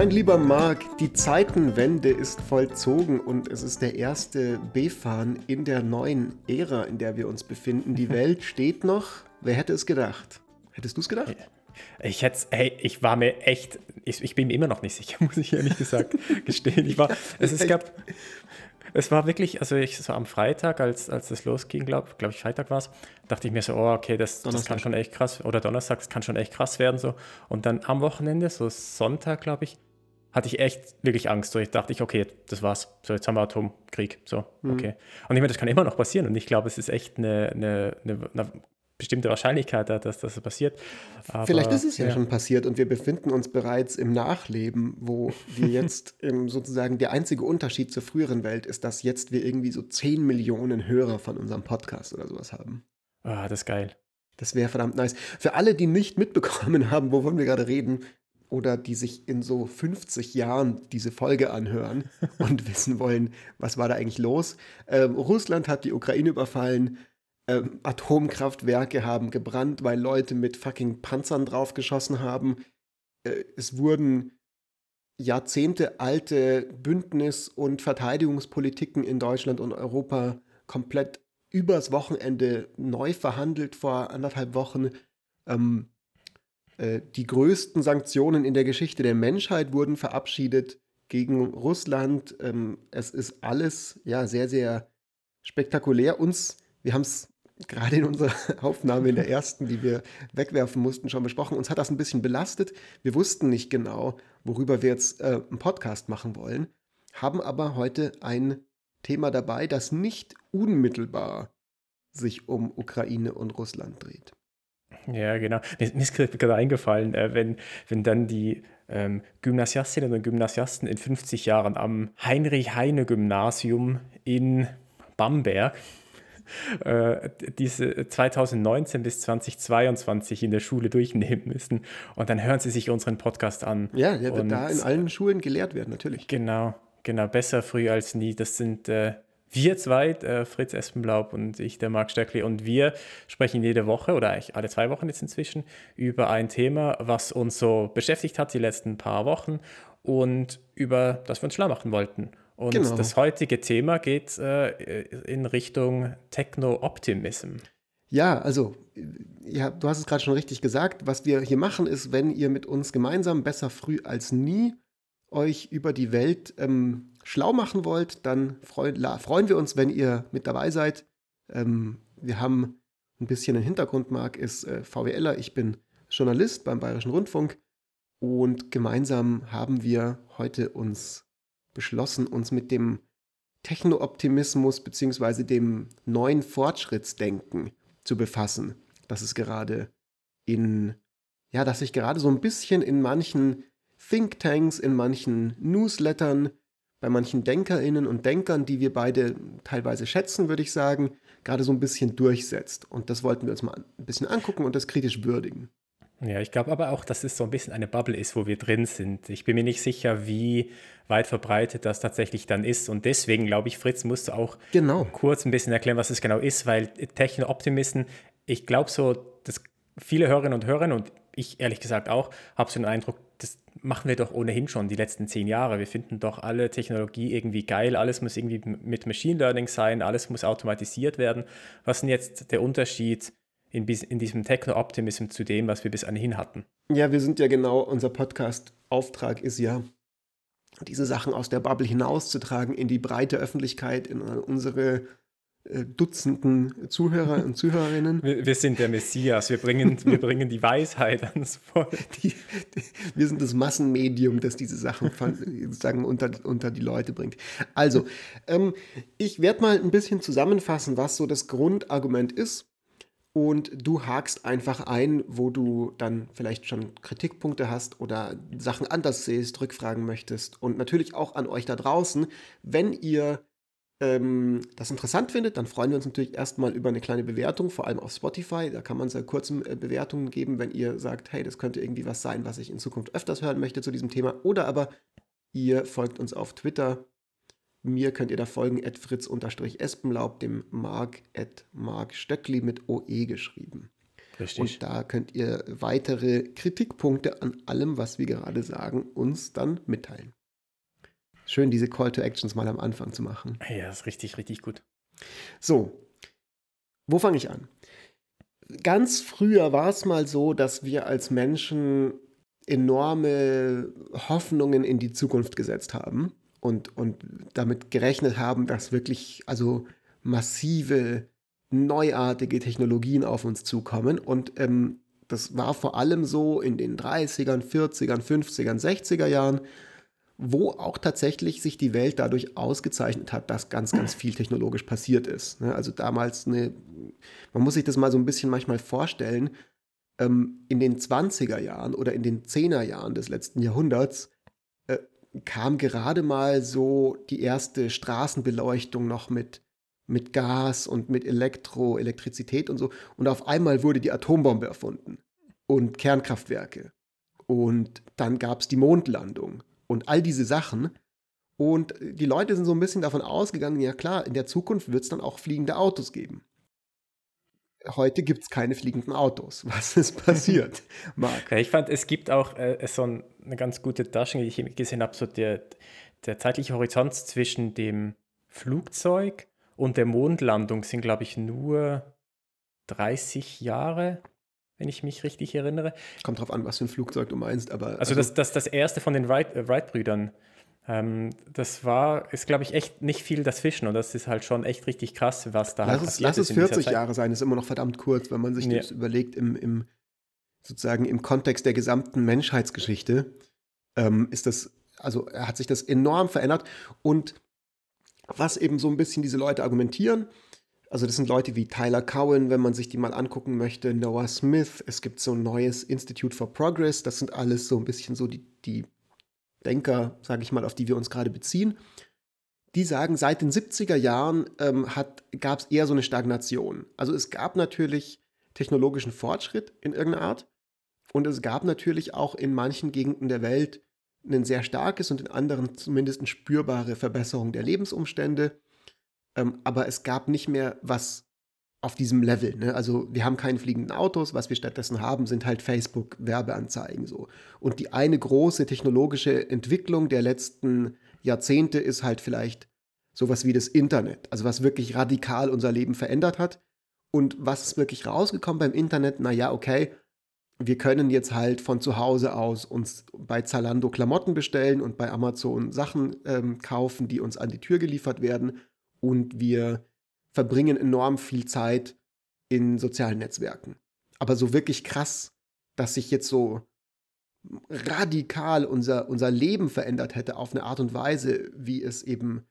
Mein lieber Marc, die Zeitenwende ist vollzogen und es ist der erste B-Fahren in der neuen Ära, in der wir uns befinden. Die Welt steht noch. Wer hätte es gedacht? Hättest du es gedacht? Ich hätte, hey, ich war mir echt, ich, ich, bin mir immer noch nicht sicher, muss ich ehrlich gesagt gestehen. Ich war, es, es gab, es war wirklich, also ich so am Freitag, als, als das losging, glaube glaub ich, Freitag war es, dachte ich mir so, oh, okay, das, das kann schon echt krass, oder Donnerstag, das kann schon echt krass werden. so. Und dann am Wochenende, so Sonntag, glaube ich, hatte ich echt wirklich Angst. So, ich dachte ich, okay, das war's. So, jetzt haben wir Atomkrieg. So, mhm. okay. Und ich meine, das kann immer noch passieren. Und ich glaube, es ist echt eine, eine, eine, eine bestimmte Wahrscheinlichkeit, dass das passiert. Aber, Vielleicht ist es ja, ja, schon passiert und wir befinden uns bereits im Nachleben, wo wir jetzt sozusagen der einzige Unterschied zur früheren Welt ist, dass jetzt wir irgendwie so 10 Millionen Hörer von unserem Podcast oder sowas haben. Ah, das ist geil. Das wäre verdammt nice. Für alle, die nicht mitbekommen haben, wovon wir gerade reden, oder die sich in so 50 Jahren diese Folge anhören und wissen wollen, was war da eigentlich los. Ähm, Russland hat die Ukraine überfallen, ähm, Atomkraftwerke haben gebrannt, weil Leute mit fucking Panzern draufgeschossen haben. Äh, es wurden jahrzehntealte Bündnis- und Verteidigungspolitiken in Deutschland und Europa komplett übers Wochenende neu verhandelt vor anderthalb Wochen. Ähm, äh, die größten Sanktionen in der Geschichte der Menschheit wurden verabschiedet gegen Russland. Ähm, es ist alles ja sehr, sehr spektakulär. Uns, wir haben es gerade in unserer Aufnahme in der ersten, die wir wegwerfen mussten, schon besprochen. Uns hat das ein bisschen belastet. Wir wussten nicht genau, worüber wir jetzt äh, einen Podcast machen wollen, haben aber heute ein Thema dabei, das nicht unmittelbar sich um Ukraine und Russland dreht. Ja, genau. Mir, mir ist gerade eingefallen, äh, wenn, wenn dann die ähm, Gymnasiastinnen und Gymnasiasten in 50 Jahren am Heinrich-Heine-Gymnasium in Bamberg äh, diese 2019 bis 2022 in der Schule durchnehmen müssen. Und dann hören sie sich unseren Podcast an. Ja, der wird da in allen Schulen gelehrt werden, natürlich. Genau, genau. Besser früh als nie. Das sind äh, wir zwei, äh, Fritz Espenblaub und ich, der Marc Stöckli, und wir sprechen jede Woche oder eigentlich alle zwei Wochen jetzt inzwischen über ein Thema, was uns so beschäftigt hat die letzten paar Wochen und über das wir uns schlau machen wollten. Und genau. das heutige Thema geht äh, in Richtung Techno-Optimism. Ja, also, ja, du hast es gerade schon richtig gesagt. Was wir hier machen, ist, wenn ihr mit uns gemeinsam besser früh als nie euch über die Welt ähm, schlau machen wollt, dann freu freuen wir uns, wenn ihr mit dabei seid. Ähm, wir haben ein bisschen einen Hintergrund, Marc ist äh, VWLer, ich bin Journalist beim Bayerischen Rundfunk und gemeinsam haben wir heute uns beschlossen, uns mit dem Techno-Optimismus bzw. dem neuen Fortschrittsdenken zu befassen, das es gerade in, ja, dass sich gerade so ein bisschen in manchen Thinktanks, in manchen Newslettern, bei manchen Denkerinnen und Denkern, die wir beide teilweise schätzen, würde ich sagen, gerade so ein bisschen durchsetzt. Und das wollten wir uns mal ein bisschen angucken und das kritisch würdigen. Ja, ich glaube aber auch, dass es so ein bisschen eine Bubble ist, wo wir drin sind. Ich bin mir nicht sicher, wie weit verbreitet das tatsächlich dann ist. Und deswegen glaube ich, Fritz musst du auch genau. kurz ein bisschen erklären, was es genau ist, weil Techno-Optimisten, ich glaube so, dass viele Hörerinnen und Hörer und ich ehrlich gesagt auch, habe so den Eindruck, das machen wir doch ohnehin schon die letzten zehn Jahre. Wir finden doch alle Technologie irgendwie geil, alles muss irgendwie mit Machine Learning sein, alles muss automatisiert werden. Was ist denn jetzt der Unterschied? in, in diesem Techno-Optimism zu dem, was wir bis anhin hatten. Ja, wir sind ja genau, unser Podcast-Auftrag ist ja, diese Sachen aus der Bubble hinauszutragen in die breite Öffentlichkeit, in unsere Dutzenden Zuhörer und Zuhörerinnen. Wir, wir, sind der Messias, wir bringen, wir bringen die Weisheit ans Volk. Die, die, wir sind das Massenmedium, das diese Sachen sozusagen unter, unter die Leute bringt. Also, ähm, ich werde mal ein bisschen zusammenfassen, was so das Grundargument ist und du hakst einfach ein, wo du dann vielleicht schon Kritikpunkte hast oder Sachen anders siehst, rückfragen möchtest. Und natürlich auch an euch da draußen, wenn ihr ähm, das interessant findet, dann freuen wir uns natürlich erstmal über eine kleine Bewertung, vor allem auf Spotify. Da kann man sehr kurze äh, Bewertungen geben, wenn ihr sagt, hey, das könnte irgendwie was sein, was ich in Zukunft öfters hören möchte zu diesem Thema. Oder aber ihr folgt uns auf Twitter mir könnt ihr da folgen, at fritz-espenlaub, dem Mark at Mark Stöckli mit OE geschrieben. Richtig. Und da könnt ihr weitere Kritikpunkte an allem, was wir gerade sagen, uns dann mitteilen. Schön, diese Call to Actions mal am Anfang zu machen. Ja, das ist richtig, richtig gut. So, wo fange ich an? Ganz früher war es mal so, dass wir als Menschen enorme Hoffnungen in die Zukunft gesetzt haben und, und damit gerechnet haben, dass wirklich also massive, neuartige Technologien auf uns zukommen. Und ähm, das war vor allem so in den 30ern, 40ern, 50ern, 60er Jahren, wo auch tatsächlich sich die Welt dadurch ausgezeichnet hat, dass ganz, ganz viel technologisch passiert ist. Ne? Also damals eine, man muss sich das mal so ein bisschen manchmal vorstellen, ähm, in den 20er Jahren oder in den 10er Jahren des letzten Jahrhunderts äh, kam gerade mal so die erste Straßenbeleuchtung noch mit, mit Gas und mit Elektro, Elektrizität und so. Und auf einmal wurde die Atombombe erfunden und Kernkraftwerke. Und dann gab es die Mondlandung und all diese Sachen. Und die Leute sind so ein bisschen davon ausgegangen, ja klar, in der Zukunft wird es dann auch fliegende Autos geben. Heute gibt es keine fliegenden Autos. Was ist passiert, Marc? Ja, ich fand, es gibt auch äh, so ein, eine ganz gute Darstellung, die ich gesehen habe, so der, der zeitliche Horizont zwischen dem Flugzeug und der Mondlandung sind, glaube ich, nur 30 Jahre wenn ich mich richtig erinnere. Kommt drauf an, was für ein Flugzeug du meinst, aber. Also, also das, das, das erste von den äh, Wright-Brüdern. ähm, das war, ist glaube ich echt nicht viel dazwischen und das ist halt schon echt richtig krass, was da lass halt passiert es, Lass es 40 Jahre sein, ist immer noch verdammt kurz, wenn man sich ja. das überlegt im, im, sozusagen im Kontext der gesamten Menschheitsgeschichte, ähm, ist das, also hat sich das enorm verändert und was eben so ein bisschen diese Leute argumentieren, also das sind Leute wie Tyler Cowen, wenn man sich die mal angucken möchte, Noah Smith, es gibt so ein neues Institute for Progress, das sind alles so ein bisschen so die, die Denker, sage ich mal, auf die wir uns gerade beziehen. Die sagen, seit den 70er Jahren ähm, gab es eher so eine Stagnation. Also es gab natürlich technologischen Fortschritt in irgendeiner Art und es gab natürlich auch in manchen Gegenden der Welt ein sehr starkes und in anderen zumindest spürbare Verbesserung der Lebensumstände ähm, aber es gab nicht mehr was auf diesem Level. Ne? Also wir haben keine fliegenden Autos, was wir stattdessen haben, sind halt Facebook-Werbeanzeigen so. Und die eine große technologische Entwicklung der letzten Jahrzehnte ist halt vielleicht sowas wie das Internet, also was wirklich radikal unser Leben verändert hat. Und was ist wirklich rausgekommen beim Internet? Naja, okay, wir können jetzt halt von zu Hause aus uns bei Zalando Klamotten bestellen und bei Amazon Sachen ähm, kaufen, die uns an die Tür geliefert werden und wir verbringen enorm viel Zeit in sozialen Netzwerken. Aber so wirklich krass, dass sich jetzt so radikal unser, unser Leben verändert hätte auf eine Art und Weise, wie es eben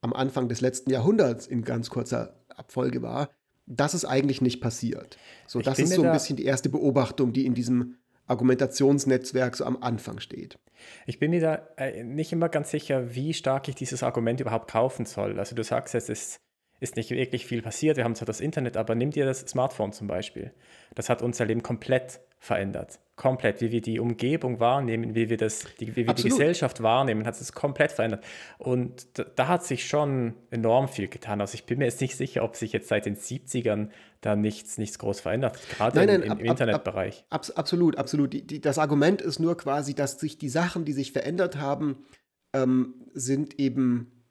am Anfang des letzten Jahrhunderts in ganz kurzer Abfolge war, das ist eigentlich nicht passiert. So, das ist so ein bisschen die erste Beobachtung, die in diesem Argumentationsnetzwerk so am Anfang steht. Ich bin mir da äh, nicht immer ganz sicher, wie stark ich dieses Argument überhaupt kaufen soll. Also du sagst, es ist, ist nicht wirklich viel passiert, wir haben zwar das Internet, aber nimm dir das Smartphone zum Beispiel. Das hat unser Leben komplett verändert. Komplett, wie wir die Umgebung wahrnehmen, wie wir, das, die, wie wir die Gesellschaft wahrnehmen, hat es komplett verändert. Und da, da, hat sich schon enorm viel getan. Also ich bin mir jetzt nicht sicher, ob sich jetzt seit den 70ern da nichts, nichts groß verändert, gerade nein, nein, im, im ab, Internetbereich. Ab, ab, absolut, absolut. Die, die, das Argument ist nur quasi, dass sich die Sachen, die sich verändert haben, ähm, sind eben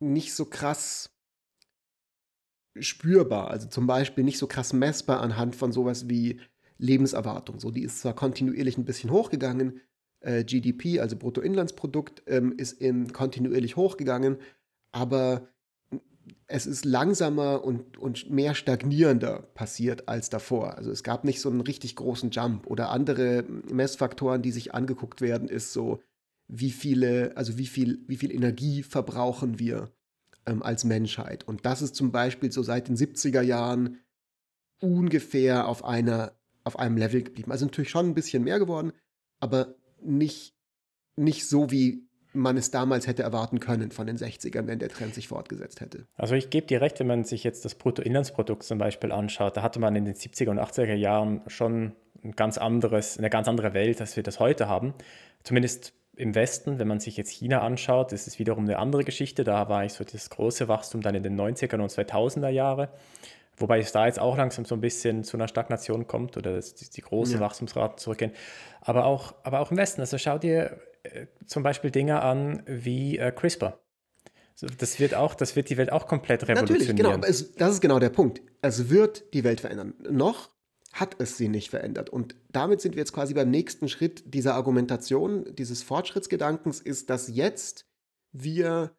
nicht so krass spürbar. Also zum Beispiel nicht so krass messbar anhand von sowas wie Lebenserwartung. So, die ist zwar kontinuierlich ein bisschen hochgegangen, äh, GDP, also Bruttoinlandsprodukt, ähm, ist in, kontinuierlich hochgegangen, aber es ist langsamer und, und mehr stagnierender passiert als davor. Also es gab nicht so einen richtig großen Jump oder andere Messfaktoren, die sich angeguckt werden, ist so, wie viele, also wie viel, wie viel Energie verbrauchen wir ähm, als Menschheit. Und das ist zum Beispiel so seit den 70er Jahren ungefähr auf einer auf einem Level geblieben. Also natürlich schon ein bisschen mehr geworden, aber nicht, nicht so, wie man es damals hätte erwarten können von den 60ern, wenn der Trend sich fortgesetzt hätte. Also ich gebe dir recht, wenn man sich jetzt das Bruttoinlandsprodukt zum Beispiel anschaut, da hatte man in den 70er und 80er Jahren schon ein ganz anderes, eine ganz andere Welt, als wir das heute haben. Zumindest im Westen, wenn man sich jetzt China anschaut, ist es wiederum eine andere Geschichte. Da war ich so das große Wachstum dann in den 90er und 2000er Jahre. Wobei es da jetzt auch langsam so ein bisschen zu einer Stagnation kommt oder dass die, großen ja. Wachstumsraten zurückgehen. Aber auch, aber auch im Westen. Also schau dir äh, zum Beispiel Dinge an wie äh, CRISPR. Das wird auch, das wird die Welt auch komplett revolutionieren. Natürlich, genau. Aber es, das ist genau der Punkt. Es wird die Welt verändern. Noch hat es sie nicht verändert. Und damit sind wir jetzt quasi beim nächsten Schritt dieser Argumentation, dieses Fortschrittsgedankens, ist, dass jetzt wir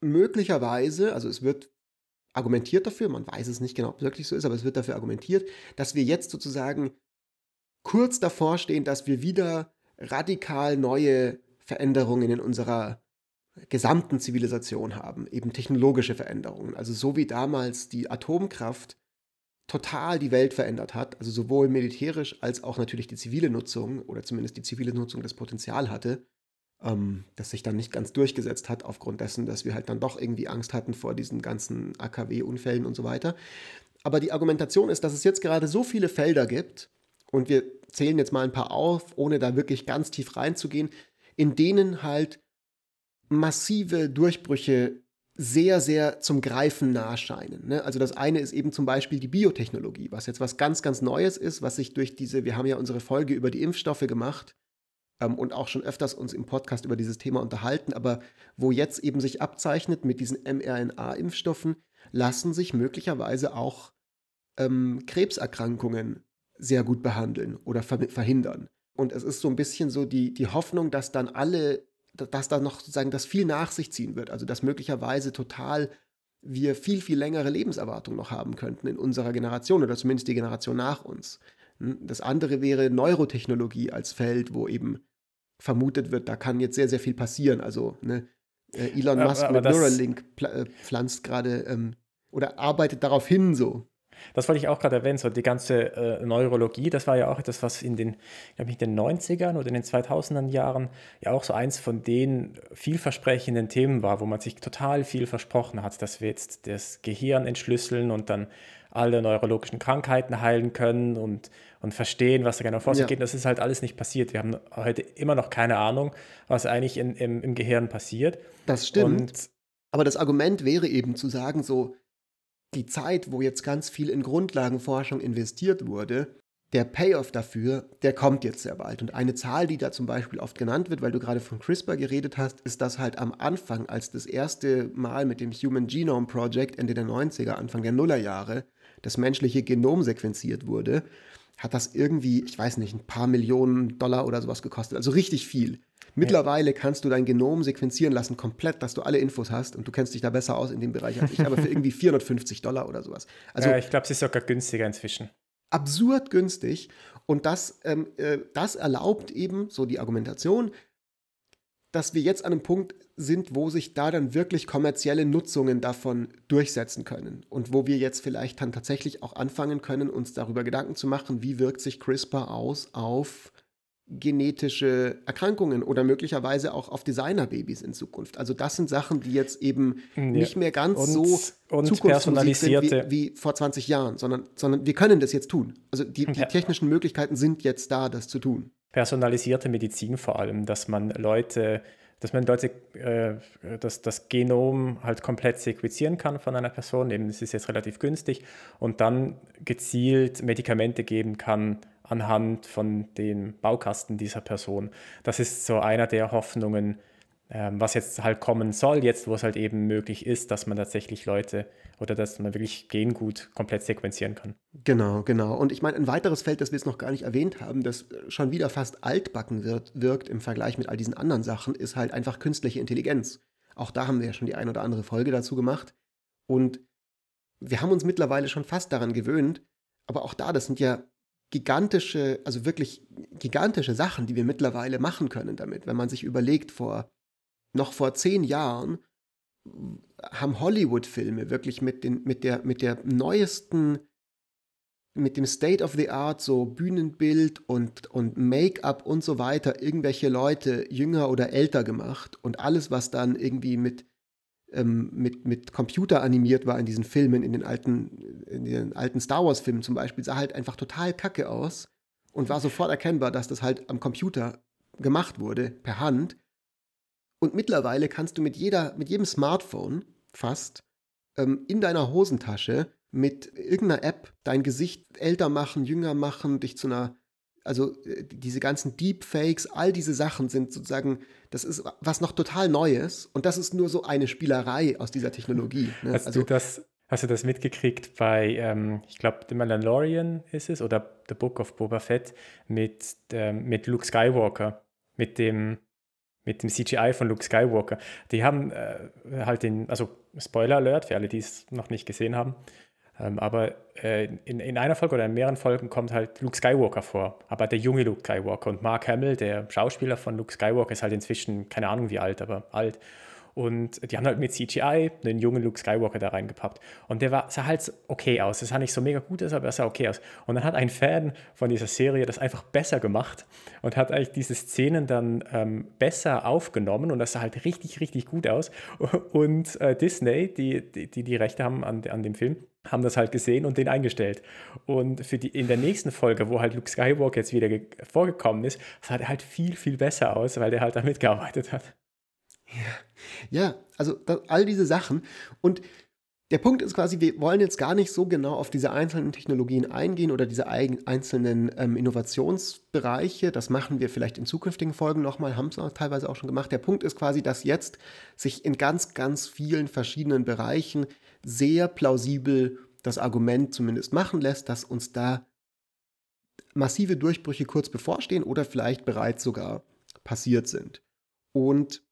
möglicherweise, also es wird argumentiert dafür, man weiß es nicht genau, ob es wirklich so ist, aber es wird dafür argumentiert, dass wir jetzt sozusagen kurz davor stehen, dass wir wieder radikal neue Veränderungen in unserer gesamten Zivilisation haben, eben technologische Veränderungen. Also so wie damals die Atomkraft total die Welt verändert hat, also sowohl militärisch als auch natürlich die zivile Nutzung oder zumindest die zivile Nutzung das Potenzial hatte, ähm, das sich dann nicht ganz durchgesetzt hat aufgrund dessen, dass wir halt dann doch irgendwie Angst hatten vor diesen ganzen AKW-Unfällen und so weiter. Aber die Argumentation ist, dass es jetzt gerade so viele Felder gibt, und wir zählen jetzt mal ein paar auf, ohne da wirklich ganz tief reinzugehen, in denen halt massive Durchbrüche sehr, sehr zum Greifen nah scheinen. Ne? Also das eine ist eben zum Beispiel die Biotechnologie, was jetzt was ganz, ganz Neues ist, was sich durch diese, wir haben ja unsere Folge über die Impfstoffe gemacht und auch schon öfters uns im Podcast über dieses Thema unterhalten, aber wo jetzt eben sich abzeichnet mit diesen mRNA-Impfstoffen, lassen sich möglicherweise auch ähm, Krebserkrankungen sehr gut behandeln oder verhindern. Und es ist so ein bisschen so die, die Hoffnung, dass dann alle dass da noch sozusagen das viel nach sich ziehen wird. Also dass möglicherweise total wir viel, viel längere Lebenserwartung noch haben könnten in unserer Generation oder zumindest die Generation nach uns. Hm, das andere wäre Neurotechnologie als Feld, wo eben vermutet wird, da kann jetzt sehr, sehr viel passieren. Also ne, äh, Elon Musk aber, aber mit Neuralink äh, pflanzt gerade ähm, oder arbeitet darauf hin so. Das wollte ich auch gerade erwähnen, so die ganze äh, Neurologie, das war ja auch etwas, was in den, ich, in den 90ern oder in den 2000er Jahren ja auch so eins von den vielversprechenden Themen war, wo man sich total viel versprochen hat, dass wir jetzt das Gehirn entschlüsseln und dann alle neurologischen Krankheiten heilen können und, und verstehen, was da genau vor sich ja. geht. Das ist halt alles nicht passiert. Wir haben heute immer noch keine Ahnung, was eigentlich in, im, im Gehirn passiert. Das stimmt. Und aber das Argument wäre eben zu sagen, so, die Zeit, wo jetzt ganz viel in Grundlagenforschung investiert wurde, der Payoff dafür, der kommt jetzt sehr bald. Und eine Zahl, die da zum Beispiel oft genannt wird, weil du gerade von CRISPR geredet hast, ist, dass halt am Anfang, als das erste Mal mit dem Human Genome Project Ende der 90er, Anfang der Nullerjahre, das menschliche Genom sequenziert wurde, hat das irgendwie, ich weiß nicht, ein paar Millionen Dollar oder sowas gekostet. Also richtig viel. Mittlerweile kannst du dein Genom sequenzieren lassen, komplett, dass du alle Infos hast und du kennst dich da besser aus in dem Bereich als ich, aber für irgendwie 450 Dollar oder sowas. Also, ja, ich glaube, es ist sogar günstiger inzwischen. Absurd günstig und das, ähm, äh, das erlaubt eben, so die Argumentation, dass wir jetzt an einem Punkt sind, wo sich da dann wirklich kommerzielle Nutzungen davon durchsetzen können und wo wir jetzt vielleicht dann tatsächlich auch anfangen können, uns darüber Gedanken zu machen, wie wirkt sich CRISPR aus auf genetische Erkrankungen oder möglicherweise auch auf Designerbabys in Zukunft. Also das sind Sachen, die jetzt eben ja. nicht mehr ganz und, so und zukunftsmusik sind wie, wie, vor 20 Jahren, sondern, sondern wir können das jetzt tun. Also die, die ja. technischen Möglichkeiten sind jetzt da, das zu tun. Personalisierte Medizin vor allem, dass man Leute dass man Leute äh, das, das Genom halt komplett sequenzieren kann von einer Person, eben es ist jetzt relativ günstig, und dann gezielt Medikamente geben kann anhand von den Baukasten dieser Person. Das ist so einer der Hoffnungen, ähm, was jetzt halt kommen soll, jetzt wo es halt eben möglich ist, dass man tatsächlich Leute oder dass man wirklich Gengut komplett sequenzieren kann. Genau, genau. Und ich meine, ein weiteres Feld, das wir jetzt noch gar nicht erwähnt haben, das schon wieder fast altbacken wird, wirkt im Vergleich mit all diesen anderen Sachen, ist halt einfach künstliche Intelligenz. Auch da haben wir ja schon die ein oder andere Folge dazu gemacht. Und wir haben uns mittlerweile schon fast daran gewöhnt, aber auch da, das sind ja gigantische, also wirklich gigantische Sachen, die wir mittlerweile machen können damit. Wenn man sich überlegt, vor noch vor zehn Jahren haben Hollywood-Filme wirklich mit, den, mit, der, mit der neuesten, mit dem State of the Art, so Bühnenbild und, und Make-up und so weiter, irgendwelche Leute jünger oder älter gemacht und alles, was dann irgendwie mit ähm, mit, mit Computer animiert war in diesen Filmen, in den alten, in den alten Star Wars-Filmen zum Beispiel, sah halt einfach total kacke aus und war sofort erkennbar, dass das halt am Computer gemacht wurde, per Hand. Und mittlerweile kannst du mit jeder, mit jedem Smartphone fast ähm, in deiner Hosentasche mit irgendeiner App dein Gesicht älter machen, jünger machen, dich zu einer, also äh, diese ganzen Deepfakes, all diese Sachen sind sozusagen, das ist was noch total Neues und das ist nur so eine Spielerei aus dieser Technologie. Ne? Hast also, du das Hast du das mitgekriegt bei, ähm, ich glaube, The Mandalorian ist es, oder The Book of Boba Fett mit, ähm, mit Luke Skywalker, mit dem, mit dem CGI von Luke Skywalker. Die haben äh, halt den, also Spoiler Alert für alle, die es noch nicht gesehen haben, ähm, aber äh, in, in einer Folge oder in mehreren Folgen kommt halt Luke Skywalker vor, aber der junge Luke Skywalker und Mark Hamill, der Schauspieler von Luke Skywalker, ist halt inzwischen, keine Ahnung wie alt, aber alt. Und die haben halt mit CGI einen jungen Luke Skywalker da reingepappt. Und der war, sah halt okay aus. Das sah nicht so mega gut aus, aber er sah okay aus. Und dann hat ein Fan von dieser Serie das einfach besser gemacht und hat eigentlich diese Szenen dann ähm, besser aufgenommen und das sah halt richtig, richtig gut aus. Und äh, Disney, die, die, die Rechte haben an, an dem Film, haben das halt gesehen und den eingestellt. Und für die, in der nächsten Folge, wo halt Luke Skywalker jetzt wieder vorgekommen ist, sah er halt viel, viel besser aus, weil der halt da mitgearbeitet hat. Ja, also das, all diese Sachen. Und der Punkt ist quasi, wir wollen jetzt gar nicht so genau auf diese einzelnen Technologien eingehen oder diese einzelnen ähm, Innovationsbereiche. Das machen wir vielleicht in zukünftigen Folgen nochmal, haben es teilweise auch schon gemacht. Der Punkt ist quasi, dass jetzt sich in ganz, ganz vielen verschiedenen Bereichen sehr plausibel das Argument zumindest machen lässt, dass uns da massive Durchbrüche kurz bevorstehen oder vielleicht bereits sogar passiert sind. Und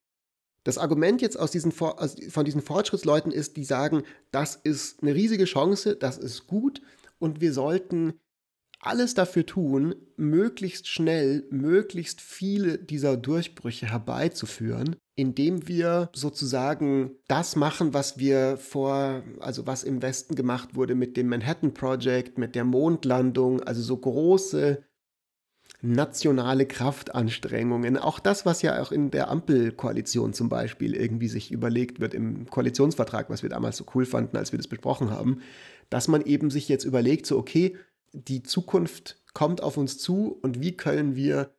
das Argument jetzt aus diesen, von diesen Fortschrittsleuten ist, die sagen, das ist eine riesige Chance, das ist gut und wir sollten alles dafür tun, möglichst schnell, möglichst viele dieser Durchbrüche herbeizuführen, indem wir sozusagen das machen, was wir vor, also was im Westen gemacht wurde mit dem Manhattan Project, mit der Mondlandung, also so große nationale Kraftanstrengungen. Auch das, was ja auch in der Ampelkoalition zum Beispiel irgendwie sich überlegt wird im Koalitionsvertrag, was wir damals so cool fanden, als wir das besprochen haben, dass man eben sich jetzt überlegt, so okay, die Zukunft kommt auf uns zu und wie können wir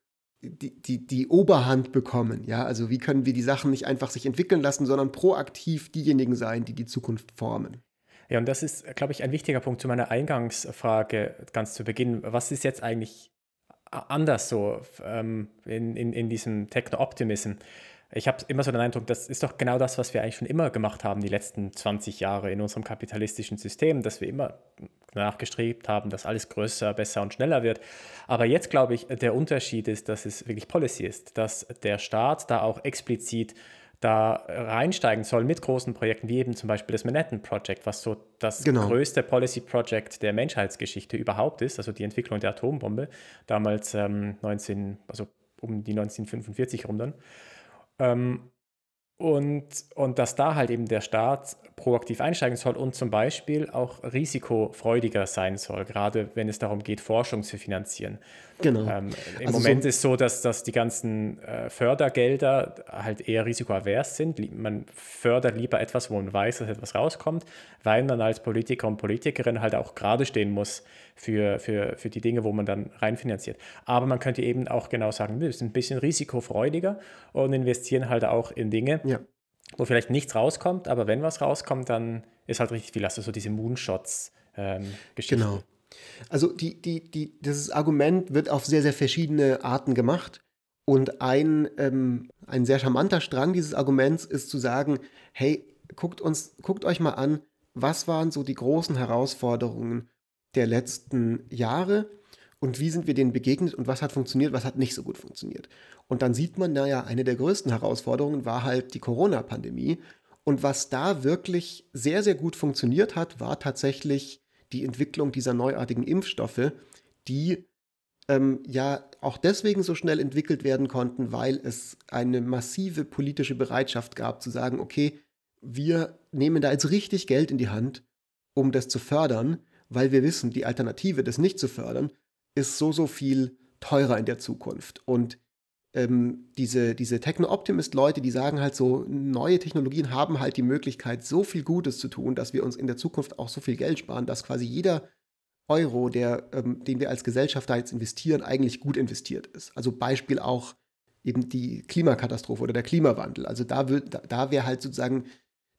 die, die, die Oberhand bekommen. Ja, also wie können wir die Sachen nicht einfach sich entwickeln lassen, sondern proaktiv diejenigen sein, die die Zukunft formen. Ja, und das ist, glaube ich, ein wichtiger Punkt zu meiner Eingangsfrage ganz zu Beginn. Was ist jetzt eigentlich anders so ähm, in, in, in diesem Techno-Optimism. Ich habe immer so den Eindruck, das ist doch genau das, was wir eigentlich schon immer gemacht haben, die letzten 20 Jahre in unserem kapitalistischen System, dass wir immer nachgestrebt haben, dass alles größer, besser und schneller wird. Aber jetzt glaube ich, der Unterschied ist, dass es wirklich Policy ist, dass der Staat da auch explizit da reinsteigen soll mit großen Projekten, wie eben zum Beispiel das Manhattan Project, was so das genau. größte Policy Project der Menschheitsgeschichte überhaupt ist, also die Entwicklung der Atombombe, damals ähm, 19, also um die 1945 rum dann. Ähm, und, und dass da halt eben der Staat proaktiv einsteigen soll und zum Beispiel auch risikofreudiger sein soll, gerade wenn es darum geht, Forschung zu finanzieren. Genau. Ähm, Im also Moment so ist so, dass, dass die ganzen äh, Fördergelder halt eher risikoavers sind. Man fördert lieber etwas, wo man weiß, dass etwas rauskommt, weil man als Politiker und Politikerin halt auch gerade stehen muss für, für, für die Dinge, wo man dann reinfinanziert. Aber man könnte eben auch genau sagen, wir sind ein bisschen risikofreudiger und investieren halt auch in Dinge, ja. wo vielleicht nichts rauskommt, aber wenn was rauskommt, dann ist halt richtig viel. Also so diese Moonshots-Geschichte. Ähm, genau. Also die, die, die, dieses Argument wird auf sehr, sehr verschiedene Arten gemacht. Und ein, ähm, ein sehr charmanter Strang dieses Arguments ist zu sagen, hey, guckt, uns, guckt euch mal an, was waren so die großen Herausforderungen der letzten Jahre und wie sind wir denen begegnet und was hat funktioniert, was hat nicht so gut funktioniert. Und dann sieht man, naja, eine der größten Herausforderungen war halt die Corona-Pandemie. Und was da wirklich sehr, sehr gut funktioniert hat, war tatsächlich die Entwicklung dieser neuartigen Impfstoffe, die ähm, ja auch deswegen so schnell entwickelt werden konnten, weil es eine massive politische Bereitschaft gab zu sagen, okay, wir nehmen da jetzt richtig Geld in die Hand, um das zu fördern, weil wir wissen, die Alternative, das nicht zu fördern, ist so, so viel teurer in der Zukunft. Und ähm, diese, diese Techno-Optimist-Leute, die sagen halt so, neue Technologien haben halt die Möglichkeit, so viel Gutes zu tun, dass wir uns in der Zukunft auch so viel Geld sparen, dass quasi jeder Euro, der, ähm, den wir als Gesellschaft da jetzt investieren, eigentlich gut investiert ist. Also Beispiel auch eben die Klimakatastrophe oder der Klimawandel. Also da, da, da wäre halt sozusagen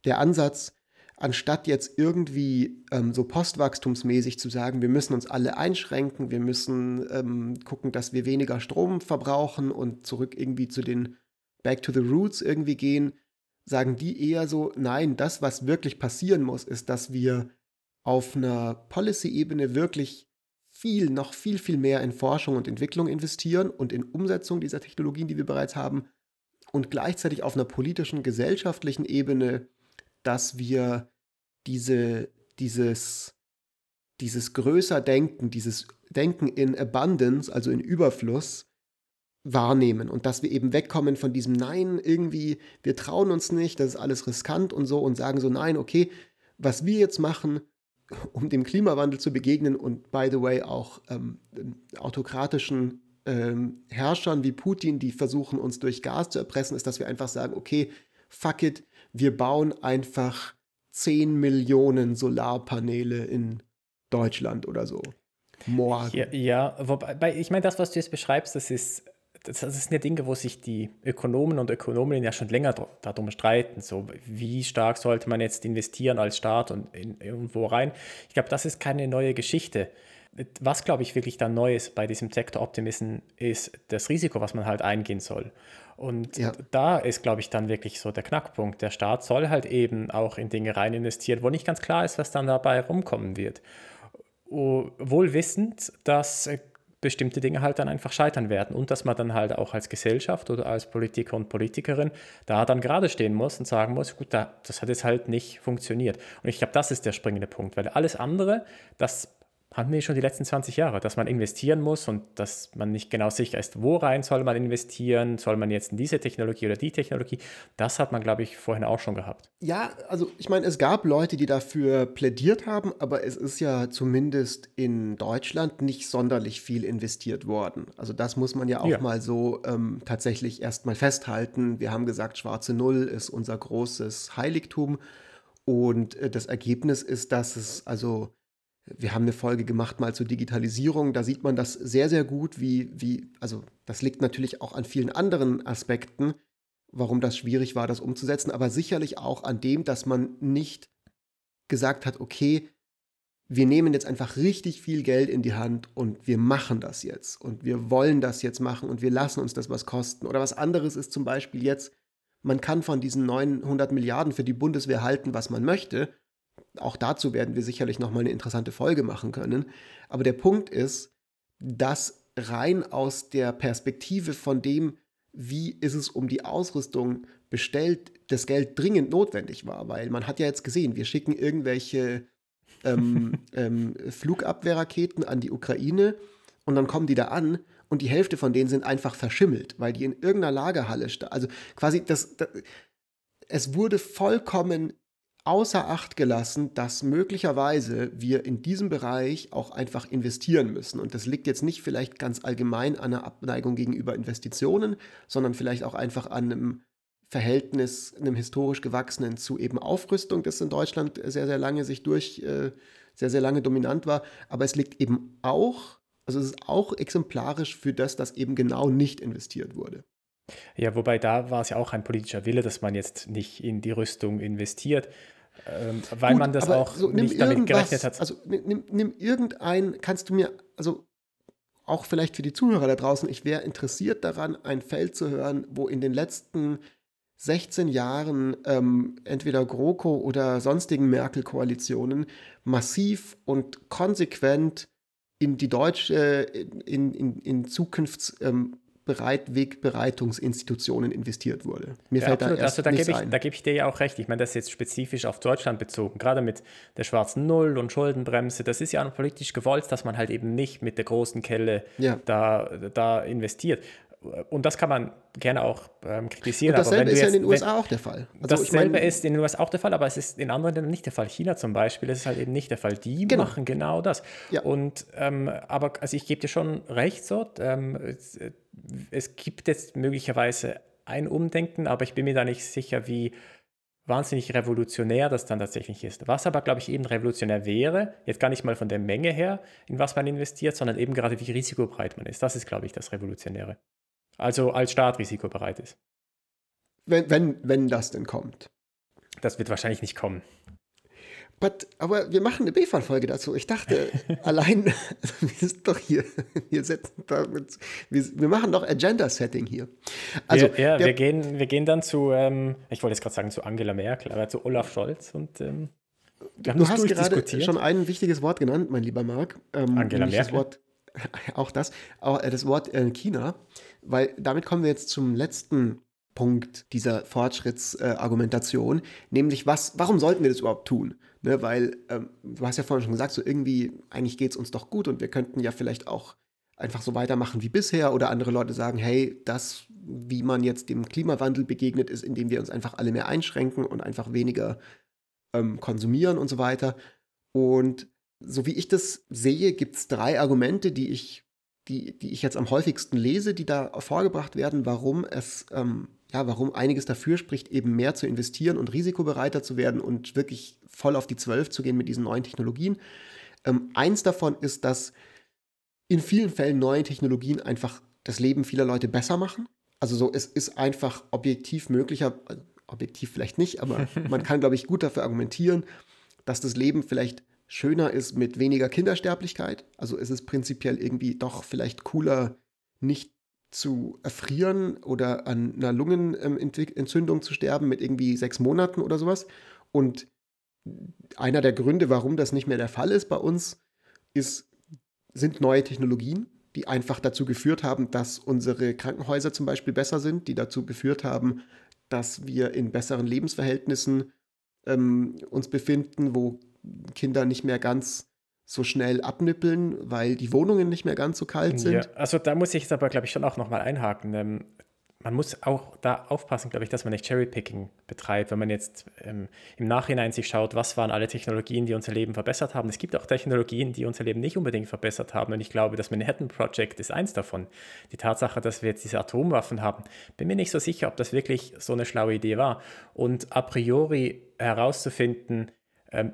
der Ansatz, anstatt jetzt irgendwie ähm, so postwachstumsmäßig zu sagen, wir müssen uns alle einschränken, wir müssen ähm, gucken, dass wir weniger Strom verbrauchen und zurück irgendwie zu den Back to the Roots irgendwie gehen, sagen die eher so, nein, das, was wirklich passieren muss, ist, dass wir auf einer Policy-Ebene wirklich viel, noch viel, viel mehr in Forschung und Entwicklung investieren und in Umsetzung dieser Technologien, die wir bereits haben und gleichzeitig auf einer politischen, gesellschaftlichen Ebene dass wir diese, dieses, dieses größer Denken, dieses Denken in Abundance, also in Überfluss, wahrnehmen und dass wir eben wegkommen von diesem Nein, irgendwie, wir trauen uns nicht, das ist alles riskant und so und sagen so, nein, okay, was wir jetzt machen, um dem Klimawandel zu begegnen und by the way auch ähm, autokratischen ähm, Herrschern wie Putin, die versuchen, uns durch Gas zu erpressen, ist, dass wir einfach sagen, okay, fuck it, wir bauen einfach 10 Millionen Solarpaneele in Deutschland oder so. Morgen. Ja, ja wobei, ich meine, das, was du jetzt beschreibst, das ist, das, das sind ja Dinge, wo sich die Ökonomen und Ökonominnen ja schon länger darum streiten. So, wie stark sollte man jetzt investieren als Staat und in, irgendwo rein? Ich glaube, das ist keine neue Geschichte. Was, glaube ich, wirklich dann neu ist bei diesem Sektor Optimism, ist das Risiko, was man halt eingehen soll. Und ja. da ist, glaube ich, dann wirklich so der Knackpunkt. Der Staat soll halt eben auch in Dinge rein investieren, wo nicht ganz klar ist, was dann dabei rumkommen wird. Wohl wissend, dass äh, bestimmte Dinge halt dann einfach scheitern werden und dass man dann halt auch als Gesellschaft oder als Politiker und Politikerin da dann gerade stehen muss und sagen muss, gut, das hat jetzt halt nicht funktioniert. Und ich glaube, das ist der springende Punkt, weil alles andere, das hatten wir schon die letzten 20 Jahre, dass man investieren muss und dass man nicht genau sicher ist, wo rein soll man investieren, soll man jetzt in diese Technologie oder die Technologie. Das hat man, glaube ich, vorhin auch schon gehabt. Ja, also ich meine, es gab Leute, die dafür plädiert haben, aber es ist ja zumindest in Deutschland nicht sonderlich viel investiert worden. Also das muss man ja auch ja. mal so ähm, tatsächlich erstmal festhalten. Wir haben gesagt, schwarze Null ist unser großes Heiligtum. Und äh, das Ergebnis ist, dass es also wir haben eine Folge gemacht mal zur Digitalisierung. Da sieht man das sehr, sehr gut, wie, wie, also das liegt natürlich auch an vielen anderen Aspekten, warum das schwierig war, das umzusetzen, aber sicherlich auch an dem, dass man nicht gesagt hat, okay, wir nehmen jetzt einfach richtig viel Geld in die Hand und wir machen das jetzt und wir wollen das jetzt machen und wir lassen uns das was kosten. Oder was anderes ist zum Beispiel jetzt, man kann von diesen 900 Milliarden für die Bundeswehr halten, was man möchte auch dazu werden wir sicherlich nochmal eine interessante Folge machen können. Aber der Punkt ist, dass rein aus der Perspektive von dem, wie ist es um die Ausrüstung bestellt, das Geld dringend notwendig war, weil man hat ja jetzt gesehen, wir schicken irgendwelche ähm, ähm, Flugabwehrraketen an die Ukraine und dann kommen die da an und die Hälfte von denen sind einfach verschimmelt, weil die in irgendeiner Lagerhalle stehen. Also quasi das, das, es wurde vollkommen außer Acht gelassen, dass möglicherweise wir in diesem Bereich auch einfach investieren müssen. Und das liegt jetzt nicht vielleicht ganz allgemein an einer Abneigung gegenüber Investitionen, sondern vielleicht auch einfach an einem Verhältnis, einem historisch gewachsenen zu eben Aufrüstung, das in Deutschland sehr, sehr lange sich durch, äh, sehr, sehr lange dominant war. Aber es liegt eben auch, also es ist auch exemplarisch für das, dass eben genau nicht investiert wurde. Ja, wobei da war es ja auch ein politischer Wille, dass man jetzt nicht in die Rüstung investiert. Ähm, weil Gut, man das auch so, nicht damit gerechnet hat. Also nimm, nimm irgendein, kannst du mir, also auch vielleicht für die Zuhörer da draußen, ich wäre interessiert daran, ein Feld zu hören, wo in den letzten 16 Jahren ähm, entweder GroKo oder sonstigen Merkel-Koalitionen massiv und konsequent in die deutsche, in, in, in Zukunfts, ähm, Wegbereitungsinstitutionen investiert wurde. Mir ja, fällt absolut. da erst also, da gebe ich, da gebe ich dir ja auch recht. Ich meine, das ist jetzt spezifisch auf Deutschland bezogen, gerade mit der schwarzen Null und Schuldenbremse. Das ist ja auch politisch gewollt, dass man halt eben nicht mit der großen Kelle ja. da, da investiert und das kann man gerne auch ähm, kritisieren. Und dasselbe ist ja in den USA wenn, auch der Fall. Also dasselbe mein, ist in den USA auch der Fall, aber es ist in anderen Ländern nicht der Fall. China zum Beispiel ist es halt eben nicht der Fall. Die genau. machen genau das. Ja. Und ähm, aber also ich gebe dir schon recht so. Ähm, es, es gibt jetzt möglicherweise ein Umdenken, aber ich bin mir da nicht sicher, wie wahnsinnig revolutionär das dann tatsächlich ist. Was aber, glaube ich, eben revolutionär wäre, jetzt gar nicht mal von der Menge her, in was man investiert, sondern eben gerade, wie risikobereit man ist. Das ist, glaube ich, das Revolutionäre also als Staat risikobereit ist. Wenn, wenn, wenn das denn kommt. Das wird wahrscheinlich nicht kommen. But, aber wir machen eine B-Fall-Folge dazu. Ich dachte, allein, also wir sind doch hier, wir setzen damit, wir, wir machen doch Agenda-Setting hier. Also, wir, ja, wir, gehen, wir gehen dann zu, ähm, ich wollte jetzt gerade sagen zu Angela Merkel, aber zu Olaf Scholz und ähm, du hast gerade schon ein wichtiges Wort genannt, mein lieber Marc. Ähm, Angela Merkel. Das Wort, auch das, auch äh, das Wort äh, China, weil damit kommen wir jetzt zum letzten Punkt dieser Fortschrittsargumentation, äh, nämlich was, warum sollten wir das überhaupt tun? Ne, weil ähm, du hast ja vorhin schon gesagt, so irgendwie, eigentlich geht es uns doch gut und wir könnten ja vielleicht auch einfach so weitermachen wie bisher oder andere Leute sagen, hey, das, wie man jetzt dem Klimawandel begegnet, ist, indem wir uns einfach alle mehr einschränken und einfach weniger ähm, konsumieren und so weiter. Und so wie ich das sehe, gibt es drei Argumente, die ich, die, die ich jetzt am häufigsten lese, die da vorgebracht werden, warum es ähm, ja, warum einiges dafür spricht, eben mehr zu investieren und risikobereiter zu werden und wirklich voll auf die Zwölf zu gehen mit diesen neuen Technologien. Ähm, eins davon ist, dass in vielen Fällen neue Technologien einfach das Leben vieler Leute besser machen. Also so, es ist einfach objektiv möglicher, äh, objektiv vielleicht nicht, aber man kann, glaube ich, gut dafür argumentieren, dass das Leben vielleicht schöner ist mit weniger Kindersterblichkeit. Also es ist prinzipiell irgendwie doch vielleicht cooler, nicht zu erfrieren oder an einer Lungenentzündung zu sterben mit irgendwie sechs Monaten oder sowas. Und einer der Gründe, warum das nicht mehr der Fall ist bei uns, ist, sind neue Technologien, die einfach dazu geführt haben, dass unsere Krankenhäuser zum Beispiel besser sind, die dazu geführt haben, dass wir in besseren Lebensverhältnissen ähm, uns befinden, wo Kinder nicht mehr ganz so schnell abnippeln, weil die Wohnungen nicht mehr ganz so kalt sind. Ja, also da muss ich jetzt aber, glaube ich, schon auch nochmal einhaken. Ähm, man muss auch da aufpassen, glaube ich, dass man nicht Cherrypicking betreibt, wenn man jetzt ähm, im Nachhinein sich schaut, was waren alle Technologien, die unser Leben verbessert haben. Es gibt auch Technologien, die unser Leben nicht unbedingt verbessert haben. Und ich glaube, das Manhattan Project ist eins davon. Die Tatsache, dass wir jetzt diese Atomwaffen haben, bin mir nicht so sicher, ob das wirklich so eine schlaue Idee war. Und a priori herauszufinden,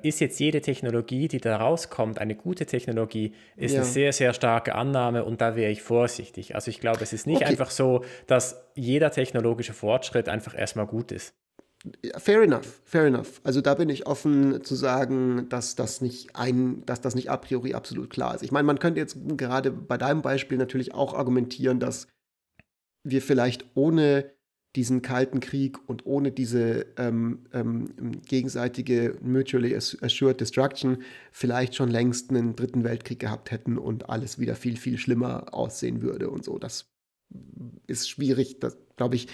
ist jetzt jede Technologie, die da rauskommt, eine gute Technologie, ist ja. eine sehr, sehr starke Annahme und da wäre ich vorsichtig. Also ich glaube, es ist nicht okay. einfach so, dass jeder technologische Fortschritt einfach erstmal gut ist. Fair enough, fair enough. Also da bin ich offen zu sagen, dass das nicht ein, dass das nicht a priori absolut klar ist. Ich meine, man könnte jetzt gerade bei deinem Beispiel natürlich auch argumentieren, dass wir vielleicht ohne diesen Kalten Krieg und ohne diese ähm, ähm, gegenseitige Mutually Assured Destruction vielleicht schon längst einen dritten Weltkrieg gehabt hätten und alles wieder viel, viel schlimmer aussehen würde und so. Das ist schwierig. Das, glaube ich,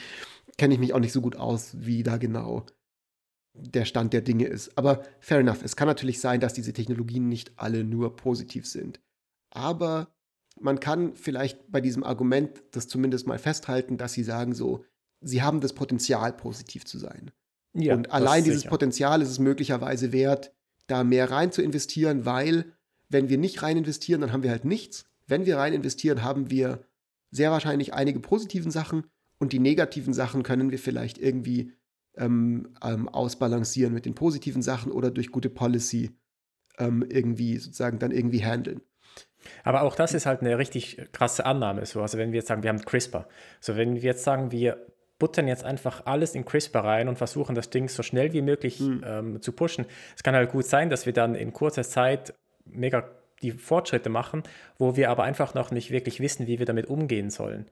kenne ich mich auch nicht so gut aus, wie da genau der Stand der Dinge ist. Aber fair enough. Es kann natürlich sein, dass diese Technologien nicht alle nur positiv sind. Aber man kann vielleicht bei diesem Argument das zumindest mal festhalten, dass sie sagen so, sie haben das Potenzial, positiv zu sein. Ja, und allein dieses sicher. Potenzial ist es möglicherweise wert, da mehr rein zu investieren, weil wenn wir nicht rein investieren, dann haben wir halt nichts. Wenn wir rein investieren, haben wir sehr wahrscheinlich einige positiven Sachen und die negativen Sachen können wir vielleicht irgendwie ähm, ähm, ausbalancieren mit den positiven Sachen oder durch gute Policy ähm, irgendwie sozusagen dann irgendwie handeln. Aber auch das ist halt eine richtig krasse Annahme. So. Also wenn wir jetzt sagen, wir haben CRISPR. So wenn wir jetzt sagen, wir buttern jetzt einfach alles in CRISPR rein und versuchen das Ding so schnell wie möglich mhm. ähm, zu pushen. Es kann halt gut sein, dass wir dann in kurzer Zeit mega die Fortschritte machen, wo wir aber einfach noch nicht wirklich wissen, wie wir damit umgehen sollen.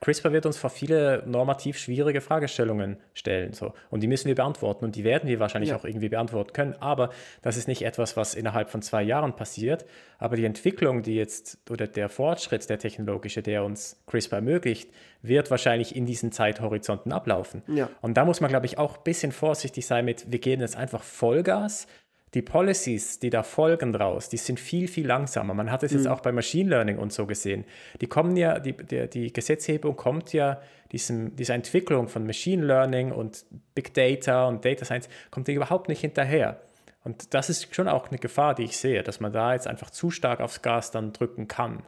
CRISPR wird uns vor viele normativ schwierige Fragestellungen stellen. So. Und die müssen wir beantworten und die werden wir wahrscheinlich ja. auch irgendwie beantworten können. Aber das ist nicht etwas, was innerhalb von zwei Jahren passiert. Aber die Entwicklung, die jetzt oder der Fortschritt, der technologische, der uns CRISPR ermöglicht, wird wahrscheinlich in diesen Zeithorizonten ablaufen. Ja. Und da muss man, glaube ich, auch ein bisschen vorsichtig sein mit, wir gehen jetzt einfach Vollgas die Policies, die da folgen draus, die sind viel, viel langsamer. Man hat es mhm. jetzt auch bei Machine Learning und so gesehen. Die kommen ja, die, die, die Gesetzgebung kommt ja diesem, dieser Entwicklung von Machine Learning und Big Data und Data Science, kommt die überhaupt nicht hinterher. Und das ist schon auch eine Gefahr, die ich sehe, dass man da jetzt einfach zu stark aufs Gas dann drücken kann.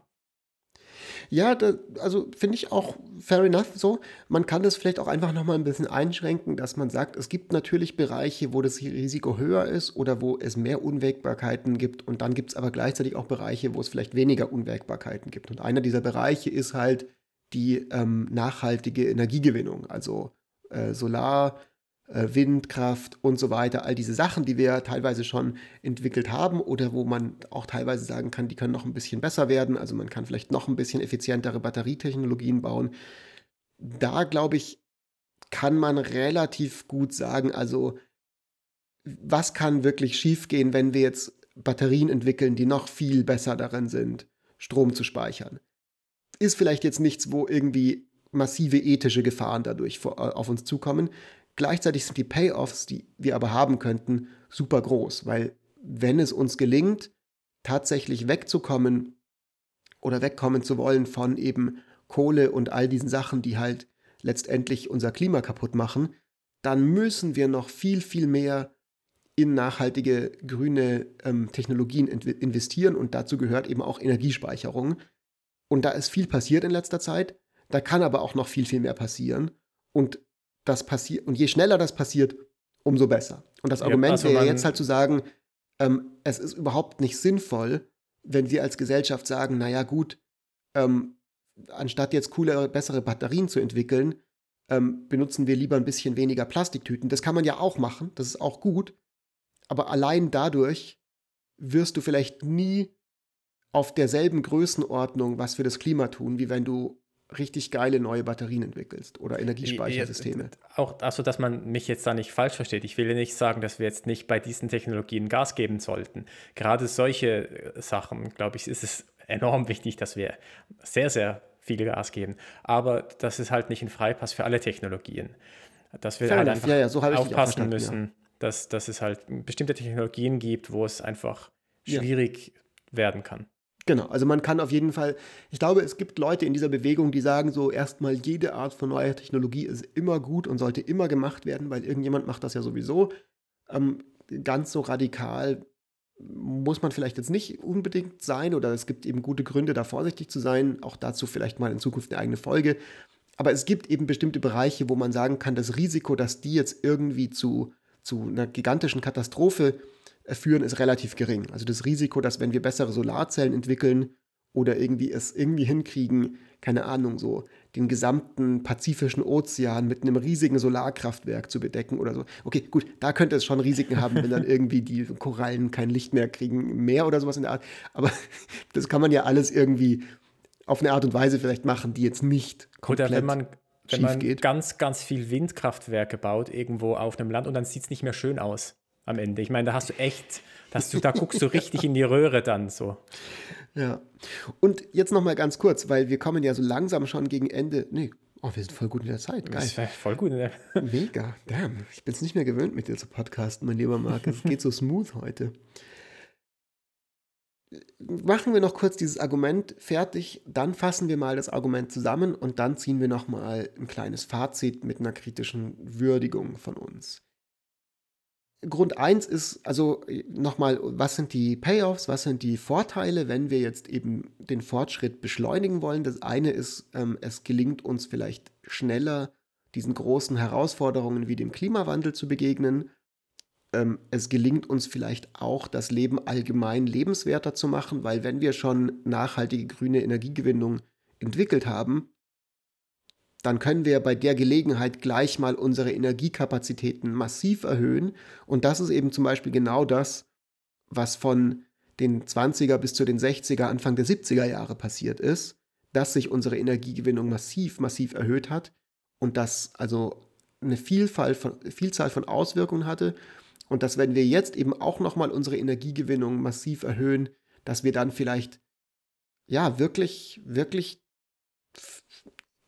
Ja, da, also finde ich auch fair enough so. Man kann das vielleicht auch einfach nochmal ein bisschen einschränken, dass man sagt, es gibt natürlich Bereiche, wo das Risiko höher ist oder wo es mehr Unwägbarkeiten gibt. Und dann gibt es aber gleichzeitig auch Bereiche, wo es vielleicht weniger Unwägbarkeiten gibt. Und einer dieser Bereiche ist halt die ähm, nachhaltige Energiegewinnung, also äh, Solar. Äh, Windkraft und so weiter, all diese Sachen, die wir teilweise schon entwickelt haben oder wo man auch teilweise sagen kann, die können noch ein bisschen besser werden. Also man kann vielleicht noch ein bisschen effizientere Batterietechnologien bauen. Da glaube ich, kann man relativ gut sagen, also was kann wirklich schiefgehen, wenn wir jetzt Batterien entwickeln, die noch viel besser darin sind, Strom zu speichern. Ist vielleicht jetzt nichts, wo irgendwie massive ethische Gefahren dadurch äh, auf uns zukommen. Gleichzeitig sind die Payoffs, die wir aber haben könnten, super groß, weil wenn es uns gelingt, tatsächlich wegzukommen oder wegkommen zu wollen von eben Kohle und all diesen Sachen, die halt letztendlich unser Klima kaputt machen, dann müssen wir noch viel, viel mehr in nachhaltige grüne ähm, Technologien investieren und dazu gehört eben auch Energiespeicherung. Und da ist viel passiert in letzter Zeit, da kann aber auch noch viel, viel mehr passieren. Und das passiert, und je schneller das passiert, umso besser. Und das Argument ja, also wäre jetzt halt zu sagen, ähm, es ist überhaupt nicht sinnvoll, wenn wir als Gesellschaft sagen, naja gut, ähm, anstatt jetzt coolere, bessere Batterien zu entwickeln, ähm, benutzen wir lieber ein bisschen weniger Plastiktüten. Das kann man ja auch machen, das ist auch gut. Aber allein dadurch wirst du vielleicht nie auf derselben Größenordnung was für das Klima tun, wie wenn du richtig geile neue Batterien entwickelst oder Energiespeichersysteme. Auch, also, dass man mich jetzt da nicht falsch versteht. Ich will nicht sagen, dass wir jetzt nicht bei diesen Technologien Gas geben sollten. Gerade solche äh, Sachen, glaube ich, ist es enorm wichtig, dass wir sehr, sehr viel Gas geben. Aber das ist halt nicht ein Freipass für alle Technologien. Dass wir Fair halt einfach ja, ja, so aufpassen müssen, ja. dass, dass es halt bestimmte Technologien gibt, wo es einfach schwierig werden kann. Genau, also man kann auf jeden Fall, ich glaube, es gibt Leute in dieser Bewegung, die sagen so, erstmal jede Art von neuer Technologie ist immer gut und sollte immer gemacht werden, weil irgendjemand macht das ja sowieso. Ähm, ganz so radikal muss man vielleicht jetzt nicht unbedingt sein oder es gibt eben gute Gründe, da vorsichtig zu sein. Auch dazu vielleicht mal in Zukunft eine eigene Folge. Aber es gibt eben bestimmte Bereiche, wo man sagen kann, das Risiko, dass die jetzt irgendwie zu, zu einer gigantischen Katastrophe führen, ist relativ gering. Also das Risiko, dass wenn wir bessere Solarzellen entwickeln oder irgendwie es irgendwie hinkriegen, keine Ahnung, so den gesamten Pazifischen Ozean mit einem riesigen Solarkraftwerk zu bedecken oder so. Okay, gut, da könnte es schon Risiken haben, wenn dann irgendwie die Korallen kein Licht mehr kriegen, mehr oder sowas in der Art. Aber das kann man ja alles irgendwie auf eine Art und Weise vielleicht machen, die jetzt nicht komplett Oder wenn man wenn man geht. ganz, ganz viel Windkraftwerke baut irgendwo auf einem Land und dann sieht es nicht mehr schön aus am Ende. Ich meine, da hast du echt, dass du, da guckst du richtig in die Röhre dann so. Ja. Und jetzt noch mal ganz kurz, weil wir kommen ja so langsam schon gegen Ende. Nee, oh, wir sind voll gut in der Zeit. Geil. Das voll gut. Ne? Mega. Damn. Ich bin es nicht mehr gewöhnt, mit dir zu podcasten, mein lieber Marc. Es geht so smooth heute. Machen wir noch kurz dieses Argument fertig, dann fassen wir mal das Argument zusammen und dann ziehen wir noch mal ein kleines Fazit mit einer kritischen Würdigung von uns. Grund 1 ist, also nochmal, was sind die Payoffs, was sind die Vorteile, wenn wir jetzt eben den Fortschritt beschleunigen wollen? Das eine ist, ähm, es gelingt uns vielleicht schneller, diesen großen Herausforderungen wie dem Klimawandel zu begegnen. Ähm, es gelingt uns vielleicht auch, das Leben allgemein lebenswerter zu machen, weil wenn wir schon nachhaltige grüne Energiegewinnung entwickelt haben, dann können wir bei der Gelegenheit gleich mal unsere Energiekapazitäten massiv erhöhen. Und das ist eben zum Beispiel genau das, was von den 20er bis zu den 60er, Anfang der 70er Jahre passiert ist, dass sich unsere Energiegewinnung massiv, massiv erhöht hat und das also eine Vielfalt von, Vielzahl von Auswirkungen hatte. Und dass, wenn wir jetzt eben auch nochmal unsere Energiegewinnung massiv erhöhen, dass wir dann vielleicht ja wirklich, wirklich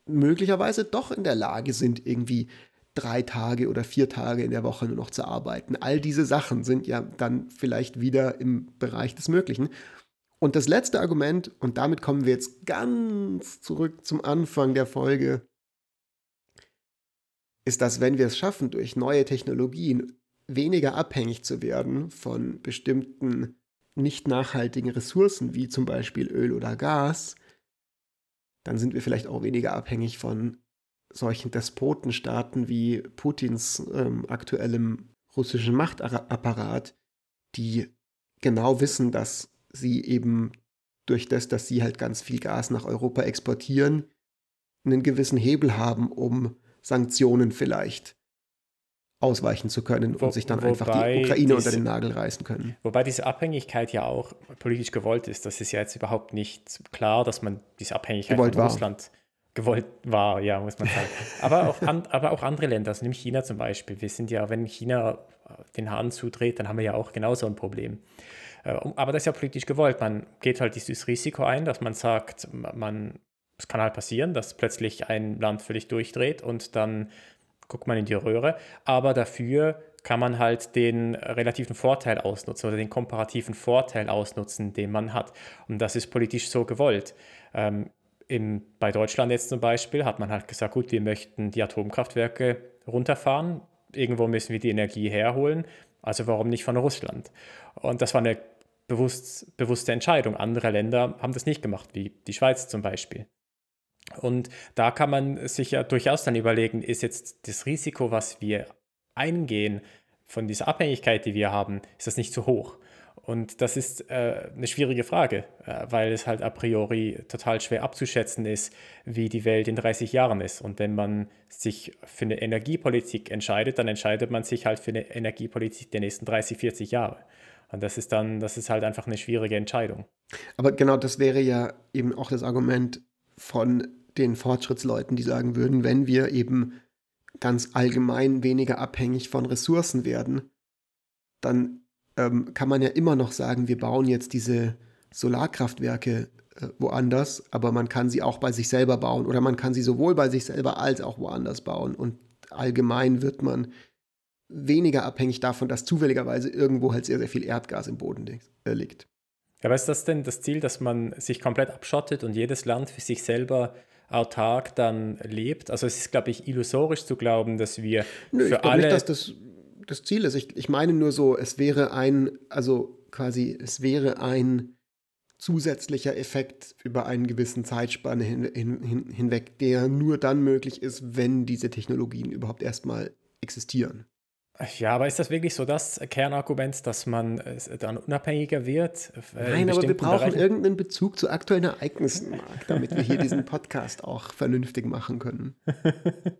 möglicherweise doch in der Lage sind, irgendwie drei Tage oder vier Tage in der Woche nur noch zu arbeiten. All diese Sachen sind ja dann vielleicht wieder im Bereich des Möglichen. Und das letzte Argument, und damit kommen wir jetzt ganz zurück zum Anfang der Folge, ist, dass wenn wir es schaffen, durch neue Technologien weniger abhängig zu werden von bestimmten nicht nachhaltigen Ressourcen, wie zum Beispiel Öl oder Gas, dann sind wir vielleicht auch weniger abhängig von solchen Despotenstaaten wie Putins ähm, aktuellem russischen Machtapparat, die genau wissen, dass sie eben durch das, dass sie halt ganz viel Gas nach Europa exportieren, einen gewissen Hebel haben, um Sanktionen vielleicht ausweichen zu können Wo, und sich dann einfach die Ukraine diese, unter den Nagel reißen können. Wobei diese Abhängigkeit ja auch politisch gewollt ist. Das ist ja jetzt überhaupt nicht klar, dass man diese Abhängigkeit gewollt von Russland gewollt war, ja, muss man sagen. aber, auch an, aber auch andere Länder, also nimm China zum Beispiel. Wir sind ja, wenn China den Hahn zudreht, dann haben wir ja auch genauso ein Problem. Äh, aber das ist ja politisch gewollt. Man geht halt dieses Risiko ein, dass man sagt, man, es kann halt passieren, dass plötzlich ein Land völlig durchdreht und dann guckt man in die Röhre. Aber dafür kann man halt den relativen Vorteil ausnutzen oder den komparativen Vorteil ausnutzen, den man hat. Und das ist politisch so gewollt. Ähm, in, bei Deutschland jetzt zum Beispiel hat man halt gesagt, gut, wir möchten die Atomkraftwerke runterfahren. Irgendwo müssen wir die Energie herholen. Also warum nicht von Russland? Und das war eine bewusst, bewusste Entscheidung. Andere Länder haben das nicht gemacht, wie die Schweiz zum Beispiel. Und da kann man sich ja durchaus dann überlegen, ist jetzt das Risiko, was wir eingehen von dieser Abhängigkeit, die wir haben, ist das nicht zu hoch? Und das ist äh, eine schwierige Frage, äh, weil es halt a priori total schwer abzuschätzen ist, wie die Welt in 30 Jahren ist. Und wenn man sich für eine Energiepolitik entscheidet, dann entscheidet man sich halt für eine Energiepolitik der nächsten 30, 40 Jahre. Und das ist dann, das ist halt einfach eine schwierige Entscheidung. Aber genau das wäre ja eben auch das Argument von den Fortschrittsleuten, die sagen würden, wenn wir eben ganz allgemein weniger abhängig von Ressourcen werden, dann ähm, kann man ja immer noch sagen, wir bauen jetzt diese Solarkraftwerke äh, woanders, aber man kann sie auch bei sich selber bauen oder man kann sie sowohl bei sich selber als auch woanders bauen. Und allgemein wird man weniger abhängig davon, dass zufälligerweise irgendwo halt sehr, sehr viel Erdgas im Boden äh, liegt. Ja, aber ist das denn das Ziel, dass man sich komplett abschottet und jedes Land für sich selber autark dann lebt? Also es ist, glaube ich, illusorisch zu glauben, dass wir Nö, für ich alle... Nicht, dass das das Ziel ist. Ich, ich meine nur so, es wäre ein, also quasi, es wäre ein zusätzlicher Effekt über einen gewissen Zeitspanne hin, hin, hinweg, der nur dann möglich ist, wenn diese Technologien überhaupt erstmal existieren. Ja, aber ist das wirklich so das Kernargument, dass man dann unabhängiger wird? Äh, Nein, aber wir brauchen Bereichen? irgendeinen Bezug zu aktuellen Ereignissen, damit wir hier diesen Podcast auch vernünftig machen können.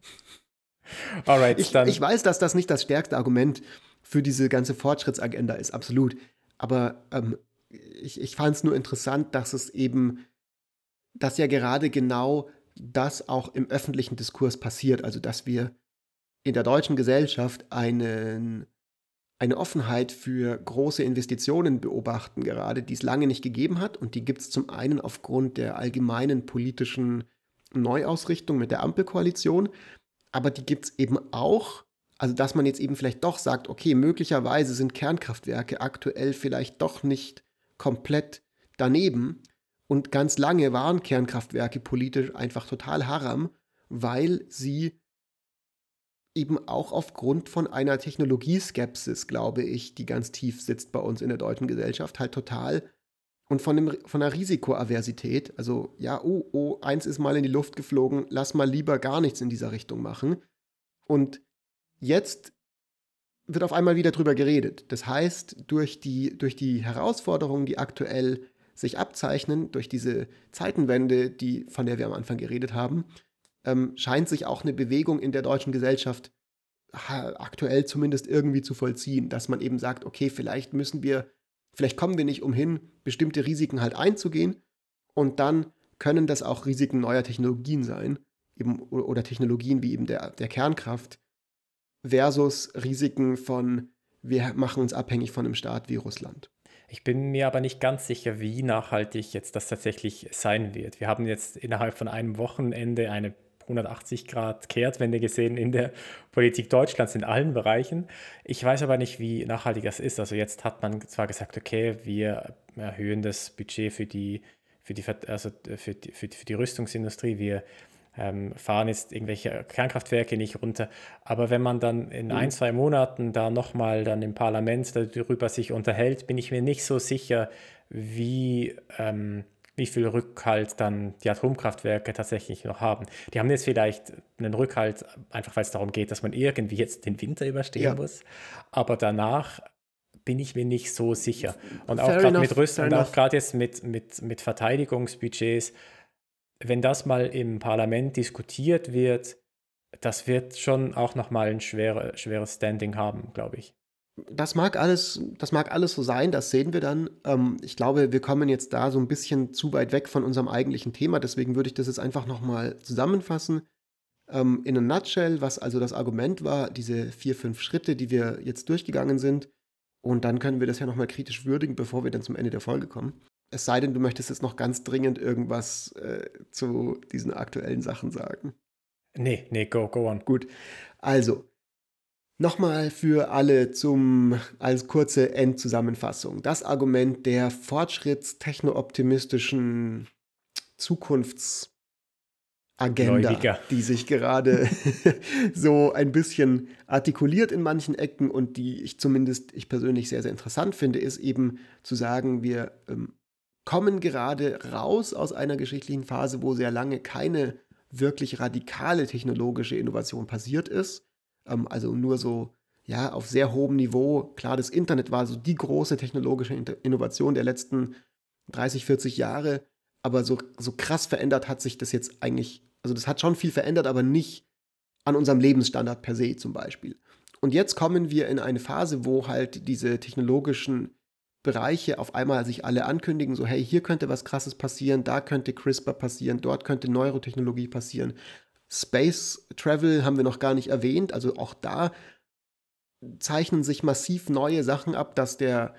Alright, ich, dann. ich weiß, dass das nicht das stärkste Argument für diese ganze Fortschrittsagenda ist, absolut. Aber ähm, ich, ich fand es nur interessant, dass es eben, dass ja gerade genau das auch im öffentlichen Diskurs passiert. Also, dass wir in der deutschen Gesellschaft einen, eine Offenheit für große Investitionen beobachten, gerade die es lange nicht gegeben hat. Und die gibt es zum einen aufgrund der allgemeinen politischen Neuausrichtung mit der Ampelkoalition, aber die gibt es eben auch. Also, dass man jetzt eben vielleicht doch sagt, okay, möglicherweise sind Kernkraftwerke aktuell vielleicht doch nicht komplett daneben. Und ganz lange waren Kernkraftwerke politisch einfach total haram, weil sie eben auch aufgrund von einer Technologieskepsis, glaube ich, die ganz tief sitzt bei uns in der deutschen Gesellschaft, halt total und von, dem, von der Risikoaversität, also ja, oh, oh, eins ist mal in die Luft geflogen, lass mal lieber gar nichts in dieser Richtung machen. Und jetzt wird auf einmal wieder drüber geredet. Das heißt, durch die, durch die Herausforderungen, die aktuell sich abzeichnen, durch diese Zeitenwende, die, von der wir am Anfang geredet haben, ähm, scheint sich auch eine Bewegung in der deutschen Gesellschaft aktuell zumindest irgendwie zu vollziehen, dass man eben sagt, okay, vielleicht müssen wir Vielleicht kommen wir nicht umhin, bestimmte Risiken halt einzugehen und dann können das auch Risiken neuer Technologien sein, eben, oder Technologien wie eben der, der Kernkraft, versus Risiken von, wir machen uns abhängig von einem Staat wie Russland. Ich bin mir aber nicht ganz sicher, wie nachhaltig jetzt das tatsächlich sein wird. Wir haben jetzt innerhalb von einem Wochenende eine 180 Grad Kehrtwende gesehen in der Politik Deutschlands in allen Bereichen. Ich weiß aber nicht, wie nachhaltig das ist. Also jetzt hat man zwar gesagt, okay, wir erhöhen das Budget für die, für die, also für die, für die, für die Rüstungsindustrie, wir ähm, fahren jetzt irgendwelche Kernkraftwerke nicht runter. Aber wenn man dann in ein, mhm. zwei Monaten da nochmal dann im Parlament darüber sich unterhält, bin ich mir nicht so sicher, wie... Ähm, wie viel Rückhalt dann die Atomkraftwerke tatsächlich noch haben. Die haben jetzt vielleicht einen Rückhalt, einfach weil es darum geht, dass man irgendwie jetzt den Winter überstehen ja. muss. Aber danach bin ich mir nicht so sicher. Und auch gerade mit Rüstung auch gerade jetzt mit, mit, mit Verteidigungsbudgets, wenn das mal im Parlament diskutiert wird, das wird schon auch nochmal ein schwere, schweres Standing haben, glaube ich. Das mag alles, das mag alles so sein, das sehen wir dann. Ähm, ich glaube, wir kommen jetzt da so ein bisschen zu weit weg von unserem eigentlichen Thema, deswegen würde ich das jetzt einfach nochmal zusammenfassen. Ähm, in a nutshell, was also das Argument war, diese vier, fünf Schritte, die wir jetzt durchgegangen sind. Und dann können wir das ja nochmal kritisch würdigen, bevor wir dann zum Ende der Folge kommen. Es sei denn, du möchtest jetzt noch ganz dringend irgendwas äh, zu diesen aktuellen Sachen sagen. Nee, nee, go, go on. Gut. Also, nochmal für alle zum, als kurze Endzusammenfassung. Das Argument der fortschrittstechno-optimistischen Zukunfts- Agenda, Gläubiger. die sich gerade so ein bisschen artikuliert in manchen Ecken und die ich zumindest, ich persönlich sehr, sehr interessant finde, ist eben zu sagen, wir ähm, kommen gerade raus aus einer geschichtlichen Phase, wo sehr lange keine wirklich radikale technologische Innovation passiert ist. Ähm, also nur so, ja, auf sehr hohem Niveau. Klar, das Internet war so die große technologische Innovation der letzten 30, 40 Jahre. Aber so, so krass verändert hat sich das jetzt eigentlich also das hat schon viel verändert, aber nicht an unserem Lebensstandard per se zum Beispiel. Und jetzt kommen wir in eine Phase, wo halt diese technologischen Bereiche auf einmal sich alle ankündigen, so hey, hier könnte was Krasses passieren, da könnte CRISPR passieren, dort könnte Neurotechnologie passieren. Space Travel haben wir noch gar nicht erwähnt, also auch da zeichnen sich massiv neue Sachen ab, dass der,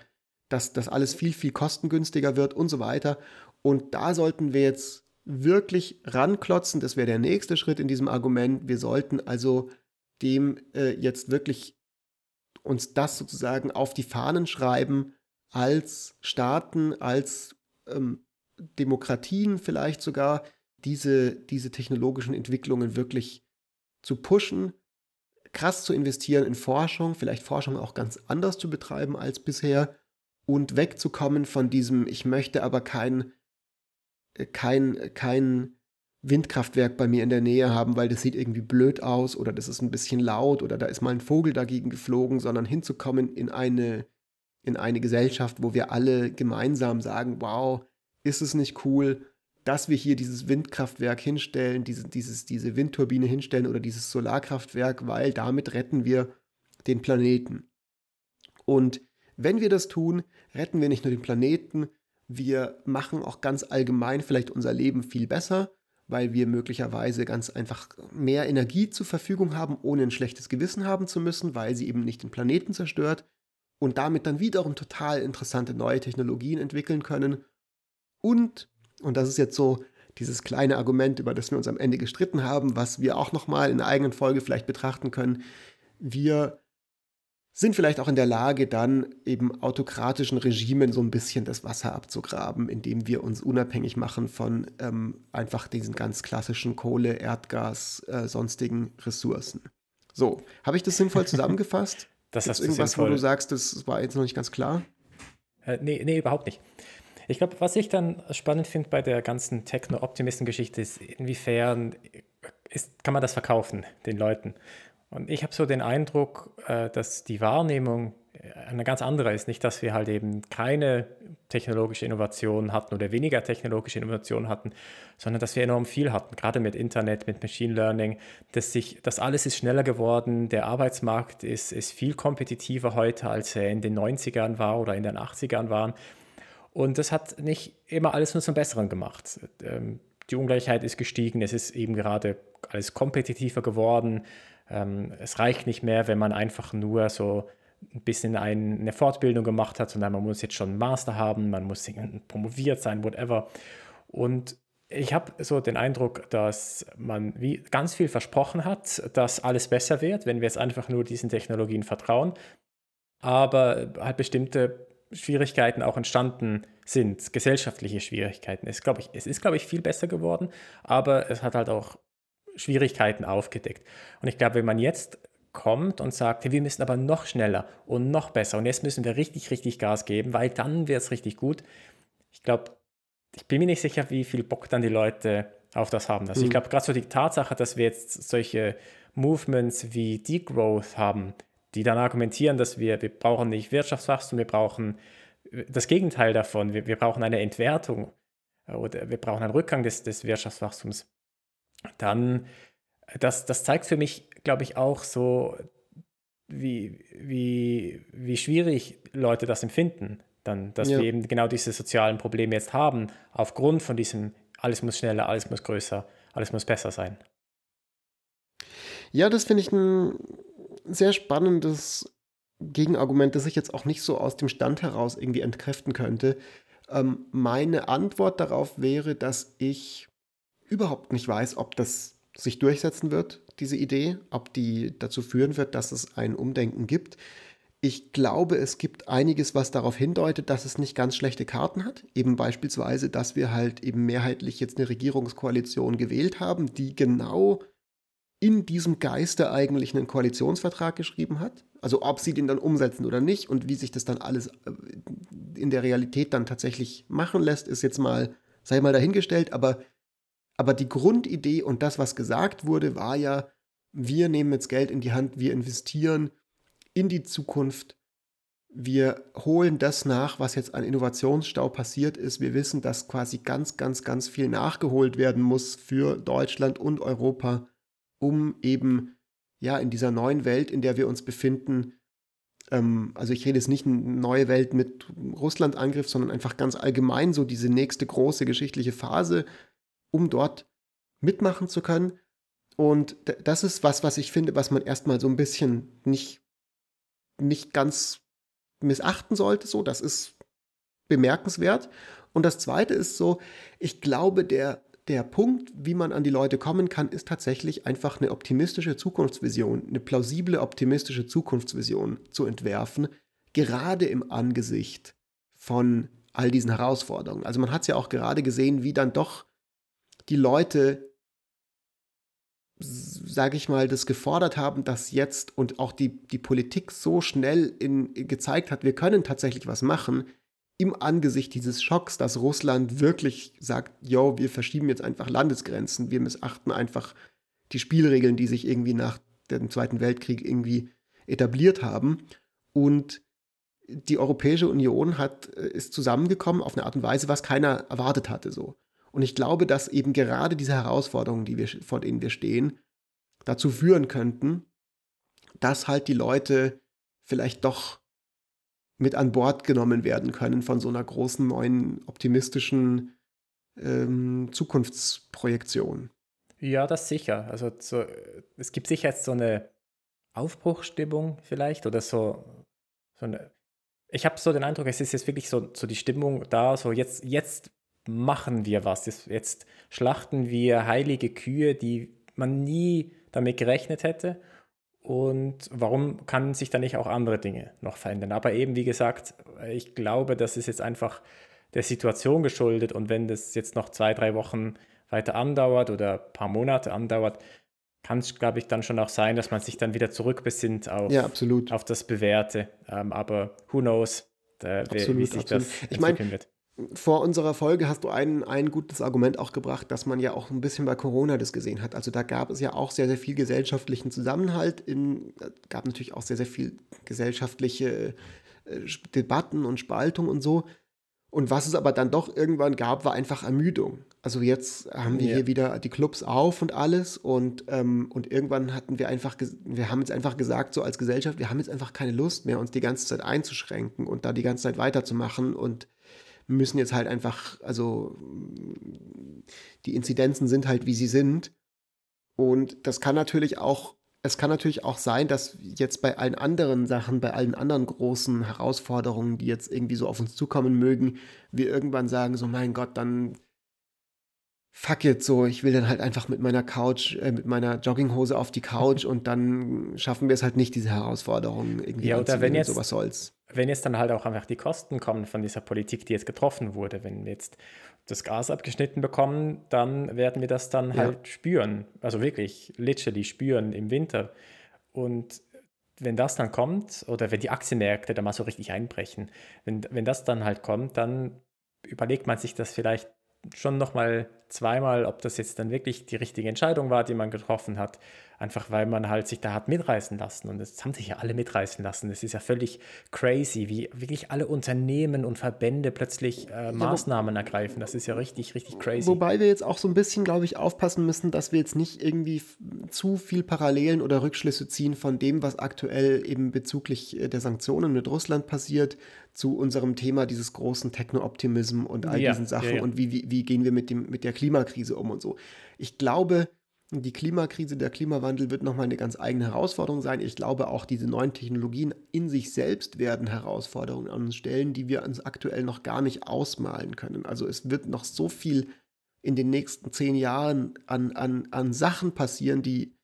dass das alles viel, viel kostengünstiger wird und so weiter. Und da sollten wir jetzt wirklich ranklotzen. Das wäre der nächste Schritt in diesem Argument. Wir sollten also dem äh, jetzt wirklich uns das sozusagen auf die Fahnen schreiben, als Staaten, als ähm, Demokratien vielleicht sogar, diese, diese technologischen Entwicklungen wirklich zu pushen, krass zu investieren in Forschung, vielleicht Forschung auch ganz anders zu betreiben als bisher und wegzukommen von diesem, ich möchte aber kein kein, kein Windkraftwerk bei mir in der Nähe haben, weil das sieht irgendwie blöd aus oder das ist ein bisschen laut oder da ist mal ein Vogel dagegen geflogen, sondern hinzukommen in eine, in eine Gesellschaft, wo wir alle gemeinsam sagen, wow, ist es nicht cool, dass wir hier dieses Windkraftwerk hinstellen, diese, dieses, diese Windturbine hinstellen oder dieses Solarkraftwerk, weil damit retten wir den Planeten. Und wenn wir das tun, retten wir nicht nur den Planeten, wir machen auch ganz allgemein vielleicht unser Leben viel besser, weil wir möglicherweise ganz einfach mehr Energie zur Verfügung haben, ohne ein schlechtes Gewissen haben zu müssen, weil sie eben nicht den Planeten zerstört und damit dann wiederum total interessante neue Technologien entwickeln können. Und, und das ist jetzt so dieses kleine Argument, über das wir uns am Ende gestritten haben, was wir auch nochmal in einer eigenen Folge vielleicht betrachten können, wir sind vielleicht auch in der Lage, dann eben autokratischen Regimen so ein bisschen das Wasser abzugraben, indem wir uns unabhängig machen von ähm, einfach diesen ganz klassischen Kohle, Erdgas, äh, sonstigen Ressourcen. So, habe ich das sinnvoll zusammengefasst? das Gibt's hast irgendwas, sinnvoll. wo du sagst, das war jetzt noch nicht ganz klar? Äh, nee, nee, überhaupt nicht. Ich glaube, was ich dann spannend finde bei der ganzen Techno-Optimisten-Geschichte ist, inwiefern ist, kann man das verkaufen den Leuten? Und ich habe so den Eindruck, äh, dass die Wahrnehmung äh, eine ganz andere ist. Nicht, dass wir halt eben keine technologische Innovation hatten oder weniger technologische Innovation hatten, sondern dass wir enorm viel hatten, gerade mit Internet, mit Machine Learning. Dass sich, das alles ist schneller geworden, der Arbeitsmarkt ist, ist viel kompetitiver heute, als er in den 90ern war oder in den 80ern waren. Und das hat nicht immer alles nur zum Besseren gemacht. Ähm, die Ungleichheit ist gestiegen, es ist eben gerade alles kompetitiver geworden. Ähm, es reicht nicht mehr, wenn man einfach nur so ein bisschen ein, eine Fortbildung gemacht hat, sondern man muss jetzt schon einen Master haben, man muss promoviert sein, whatever. Und ich habe so den Eindruck, dass man wie ganz viel versprochen hat, dass alles besser wird, wenn wir jetzt einfach nur diesen Technologien vertrauen. Aber halt bestimmte Schwierigkeiten auch entstanden sind, gesellschaftliche Schwierigkeiten. Es, glaub ich, es ist, glaube ich, viel besser geworden, aber es hat halt auch Schwierigkeiten aufgedeckt. Und ich glaube, wenn man jetzt kommt und sagt, hey, wir müssen aber noch schneller und noch besser und jetzt müssen wir richtig, richtig Gas geben, weil dann wird es richtig gut. Ich glaube, ich bin mir nicht sicher, wie viel Bock dann die Leute auf das haben. Also mhm. ich glaube, gerade so die Tatsache, dass wir jetzt solche Movements wie Degrowth haben, die dann argumentieren, dass wir, wir brauchen nicht Wirtschaftswachstum, wir brauchen das Gegenteil davon, wir, wir brauchen eine Entwertung oder wir brauchen einen Rückgang des, des Wirtschaftswachstums dann das, das zeigt für mich, glaube ich, auch so, wie, wie, wie schwierig Leute das empfinden, dann, dass ja. wir eben genau diese sozialen Probleme jetzt haben, aufgrund von diesem, alles muss schneller, alles muss größer, alles muss besser sein. Ja, das finde ich ein sehr spannendes Gegenargument, das ich jetzt auch nicht so aus dem Stand heraus irgendwie entkräften könnte. Ähm, meine Antwort darauf wäre, dass ich überhaupt nicht weiß, ob das sich durchsetzen wird, diese Idee, ob die dazu führen wird, dass es ein Umdenken gibt. Ich glaube, es gibt einiges, was darauf hindeutet, dass es nicht ganz schlechte Karten hat. Eben beispielsweise, dass wir halt eben mehrheitlich jetzt eine Regierungskoalition gewählt haben, die genau in diesem Geiste eigentlich einen Koalitionsvertrag geschrieben hat. Also ob sie den dann umsetzen oder nicht und wie sich das dann alles äh, in der Realität dann tatsächlich machen lässt, ist jetzt mal, sei mal dahingestellt, aber, aber die Grundidee und das, was gesagt wurde, war ja, wir nehmen jetzt Geld in die Hand, wir investieren in die Zukunft, wir holen das nach, was jetzt an Innovationsstau passiert ist. Wir wissen, dass quasi ganz, ganz, ganz viel nachgeholt werden muss für Deutschland und Europa um eben ja in dieser neuen Welt, in der wir uns befinden, ähm, also ich rede jetzt nicht eine neue Welt mit Russland-Angriff, sondern einfach ganz allgemein so diese nächste große geschichtliche Phase, um dort mitmachen zu können. Und das ist was, was ich finde, was man erstmal so ein bisschen nicht, nicht ganz missachten sollte. So, das ist bemerkenswert. Und das zweite ist so, ich glaube, der der Punkt, wie man an die Leute kommen kann, ist tatsächlich einfach eine optimistische Zukunftsvision, eine plausible optimistische Zukunftsvision zu entwerfen, gerade im Angesicht von all diesen Herausforderungen. Also man hat es ja auch gerade gesehen, wie dann doch die Leute, sage ich mal, das gefordert haben, dass jetzt und auch die, die Politik so schnell in, gezeigt hat, wir können tatsächlich was machen, im Angesicht dieses Schocks, dass Russland wirklich sagt, yo, wir verschieben jetzt einfach Landesgrenzen, wir missachten einfach die Spielregeln, die sich irgendwie nach dem Zweiten Weltkrieg irgendwie etabliert haben. Und die Europäische Union hat, äh, ist zusammengekommen auf eine Art und Weise, was keiner erwartet hatte so. Und ich glaube, dass eben gerade diese Herausforderungen, die wir, vor denen wir stehen, dazu führen könnten, dass halt die Leute vielleicht doch mit an Bord genommen werden können von so einer großen, neuen, optimistischen ähm, Zukunftsprojektion. Ja, das sicher. Also so, es gibt sicher jetzt so eine Aufbruchstimmung vielleicht oder so, so eine. Ich habe so den Eindruck, es ist jetzt wirklich so, so die Stimmung da, so jetzt, jetzt machen wir was. Jetzt, jetzt schlachten wir heilige Kühe, die man nie damit gerechnet hätte. Und warum kann sich da nicht auch andere Dinge noch verändern? Aber eben, wie gesagt, ich glaube, das ist jetzt einfach der Situation geschuldet. Und wenn das jetzt noch zwei, drei Wochen weiter andauert oder ein paar Monate andauert, kann es, glaube ich, dann schon auch sein, dass man sich dann wieder zurückbesinnt auf, ja, auf das Bewährte. Ähm, aber who knows, äh, absolut, wie sich absolut. das entwickeln ich wird vor unserer Folge hast du ein, ein gutes Argument auch gebracht, dass man ja auch ein bisschen bei Corona das gesehen hat. Also da gab es ja auch sehr, sehr viel gesellschaftlichen Zusammenhalt. Es gab natürlich auch sehr, sehr viel gesellschaftliche äh, Debatten und Spaltung und so. Und was es aber dann doch irgendwann gab, war einfach Ermüdung. Also jetzt haben wir ja. hier wieder die Clubs auf und alles und, ähm, und irgendwann hatten wir einfach, wir haben jetzt einfach gesagt, so als Gesellschaft, wir haben jetzt einfach keine Lust mehr, uns die ganze Zeit einzuschränken und da die ganze Zeit weiterzumachen und müssen jetzt halt einfach, also die Inzidenzen sind halt, wie sie sind. Und das kann natürlich auch, es kann natürlich auch sein, dass jetzt bei allen anderen Sachen, bei allen anderen großen Herausforderungen, die jetzt irgendwie so auf uns zukommen mögen, wir irgendwann sagen, so mein Gott, dann fuck it, so, ich will dann halt einfach mit meiner Couch, äh, mit meiner Jogginghose auf die Couch und dann schaffen wir es halt nicht, diese Herausforderungen irgendwie ja, oder wenn jetzt, sowas soll's. Wenn jetzt dann halt auch einfach die Kosten kommen von dieser Politik, die jetzt getroffen wurde, wenn wir jetzt das Gas abgeschnitten bekommen, dann werden wir das dann ja. halt spüren. Also wirklich, literally spüren im Winter. Und wenn das dann kommt, oder wenn die Aktienmärkte da mal so richtig einbrechen, wenn, wenn das dann halt kommt, dann überlegt man sich das vielleicht schon nochmal zweimal, ob das jetzt dann wirklich die richtige Entscheidung war, die man getroffen hat. Einfach weil man halt sich da hat mitreißen lassen. Und es haben sich ja alle mitreißen lassen. Es ist ja völlig crazy, wie wirklich alle Unternehmen und Verbände plötzlich äh, Maßnahmen ja, ergreifen. Das ist ja richtig, richtig crazy. Wobei wir jetzt auch so ein bisschen, glaube ich, aufpassen müssen, dass wir jetzt nicht irgendwie zu viel Parallelen oder Rückschlüsse ziehen von dem, was aktuell eben bezüglich äh, der Sanktionen mit Russland passiert, zu unserem Thema dieses großen Techno-Optimism und all ja, diesen Sachen ja. und wie, wie, wie gehen wir mit, dem, mit der Klimakrise um und so. Ich glaube, die Klimakrise, der Klimawandel wird nochmal eine ganz eigene Herausforderung sein. Ich glaube, auch diese neuen Technologien in sich selbst werden Herausforderungen an uns stellen, die wir uns aktuell noch gar nicht ausmalen können. Also es wird noch so viel in den nächsten zehn Jahren an, an, an Sachen passieren, die,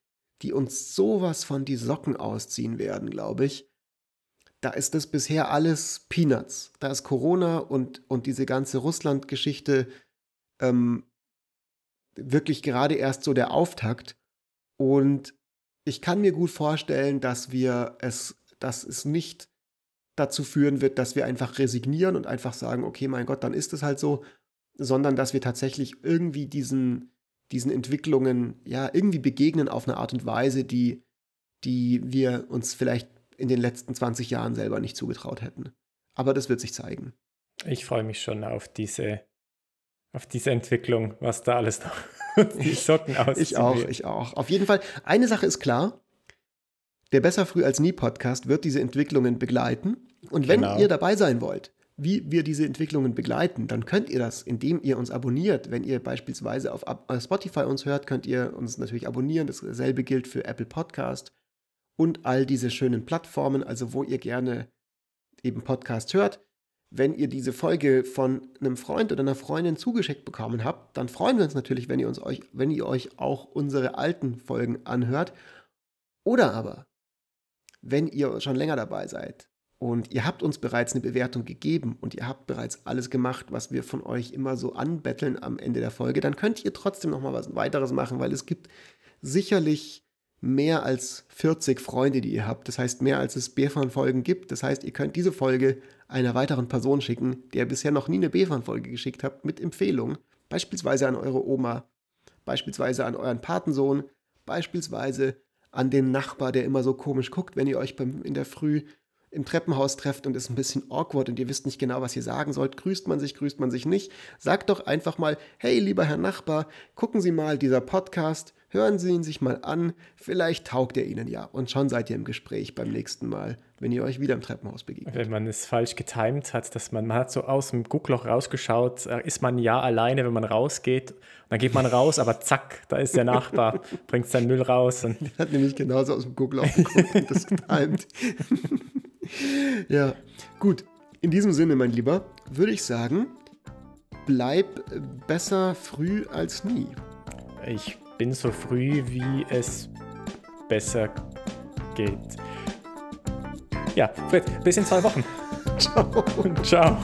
die uns sowas von die Socken ausziehen werden, glaube ich da ist das bisher alles Peanuts. Da ist Corona und, und diese ganze Russland-Geschichte ähm, wirklich gerade erst so der Auftakt. Und ich kann mir gut vorstellen, dass wir es, dass es nicht dazu führen wird, dass wir einfach resignieren und einfach sagen, okay, mein Gott, dann ist es halt so, sondern dass wir tatsächlich irgendwie diesen, diesen Entwicklungen ja irgendwie begegnen auf eine Art und Weise, die, die wir uns vielleicht in den letzten 20 Jahren selber nicht zugetraut hätten. Aber das wird sich zeigen. Ich freue mich schon auf diese, auf diese Entwicklung, was da alles noch die Socken aussieht. Ich auch, ich auch. Auf jeden Fall, eine Sache ist klar, der Besser früh als nie Podcast wird diese Entwicklungen begleiten. Und wenn genau. ihr dabei sein wollt, wie wir diese Entwicklungen begleiten, dann könnt ihr das, indem ihr uns abonniert. Wenn ihr beispielsweise auf Spotify uns hört, könnt ihr uns natürlich abonnieren. Dasselbe gilt für Apple Podcast und all diese schönen Plattformen, also wo ihr gerne eben Podcast hört. Wenn ihr diese Folge von einem Freund oder einer Freundin zugeschickt bekommen habt, dann freuen wir uns natürlich, wenn ihr, uns euch, wenn ihr euch auch unsere alten Folgen anhört. Oder aber, wenn ihr schon länger dabei seid und ihr habt uns bereits eine Bewertung gegeben und ihr habt bereits alles gemacht, was wir von euch immer so anbetteln am Ende der Folge, dann könnt ihr trotzdem noch mal was weiteres machen, weil es gibt sicherlich mehr als 40 Freunde, die ihr habt. Das heißt, mehr als es Befan-Folgen gibt. Das heißt, ihr könnt diese Folge einer weiteren Person schicken, der bisher noch nie eine Befan-Folge geschickt habt, mit Empfehlung. Beispielsweise an eure Oma, beispielsweise an euren Patensohn, beispielsweise an den Nachbar, der immer so komisch guckt, wenn ihr euch in der Früh im Treppenhaus trefft und ist ein bisschen awkward und ihr wisst nicht genau, was ihr sagen sollt. Grüßt man sich, grüßt man sich nicht. Sagt doch einfach mal, hey, lieber Herr Nachbar, gucken Sie mal, dieser Podcast Hören Sie ihn sich mal an, vielleicht taugt er Ihnen ja. Und schon seid ihr im Gespräch beim nächsten Mal, wenn ihr euch wieder im Treppenhaus begegnet. Wenn man es falsch getimt hat, dass man, man hat so aus dem Guckloch rausgeschaut, äh, ist man ja alleine, wenn man rausgeht. Dann geht man raus, aber zack, da ist der Nachbar, bringt seinen Müll raus. Und hat nämlich genauso aus dem Guckloch geguckt und das getimt. ja, gut. In diesem Sinne, mein Lieber, würde ich sagen, bleib besser früh als nie. Ich bin so früh, wie es besser geht. Ja, Fred, bis in zwei Wochen. Ciao. Ciao.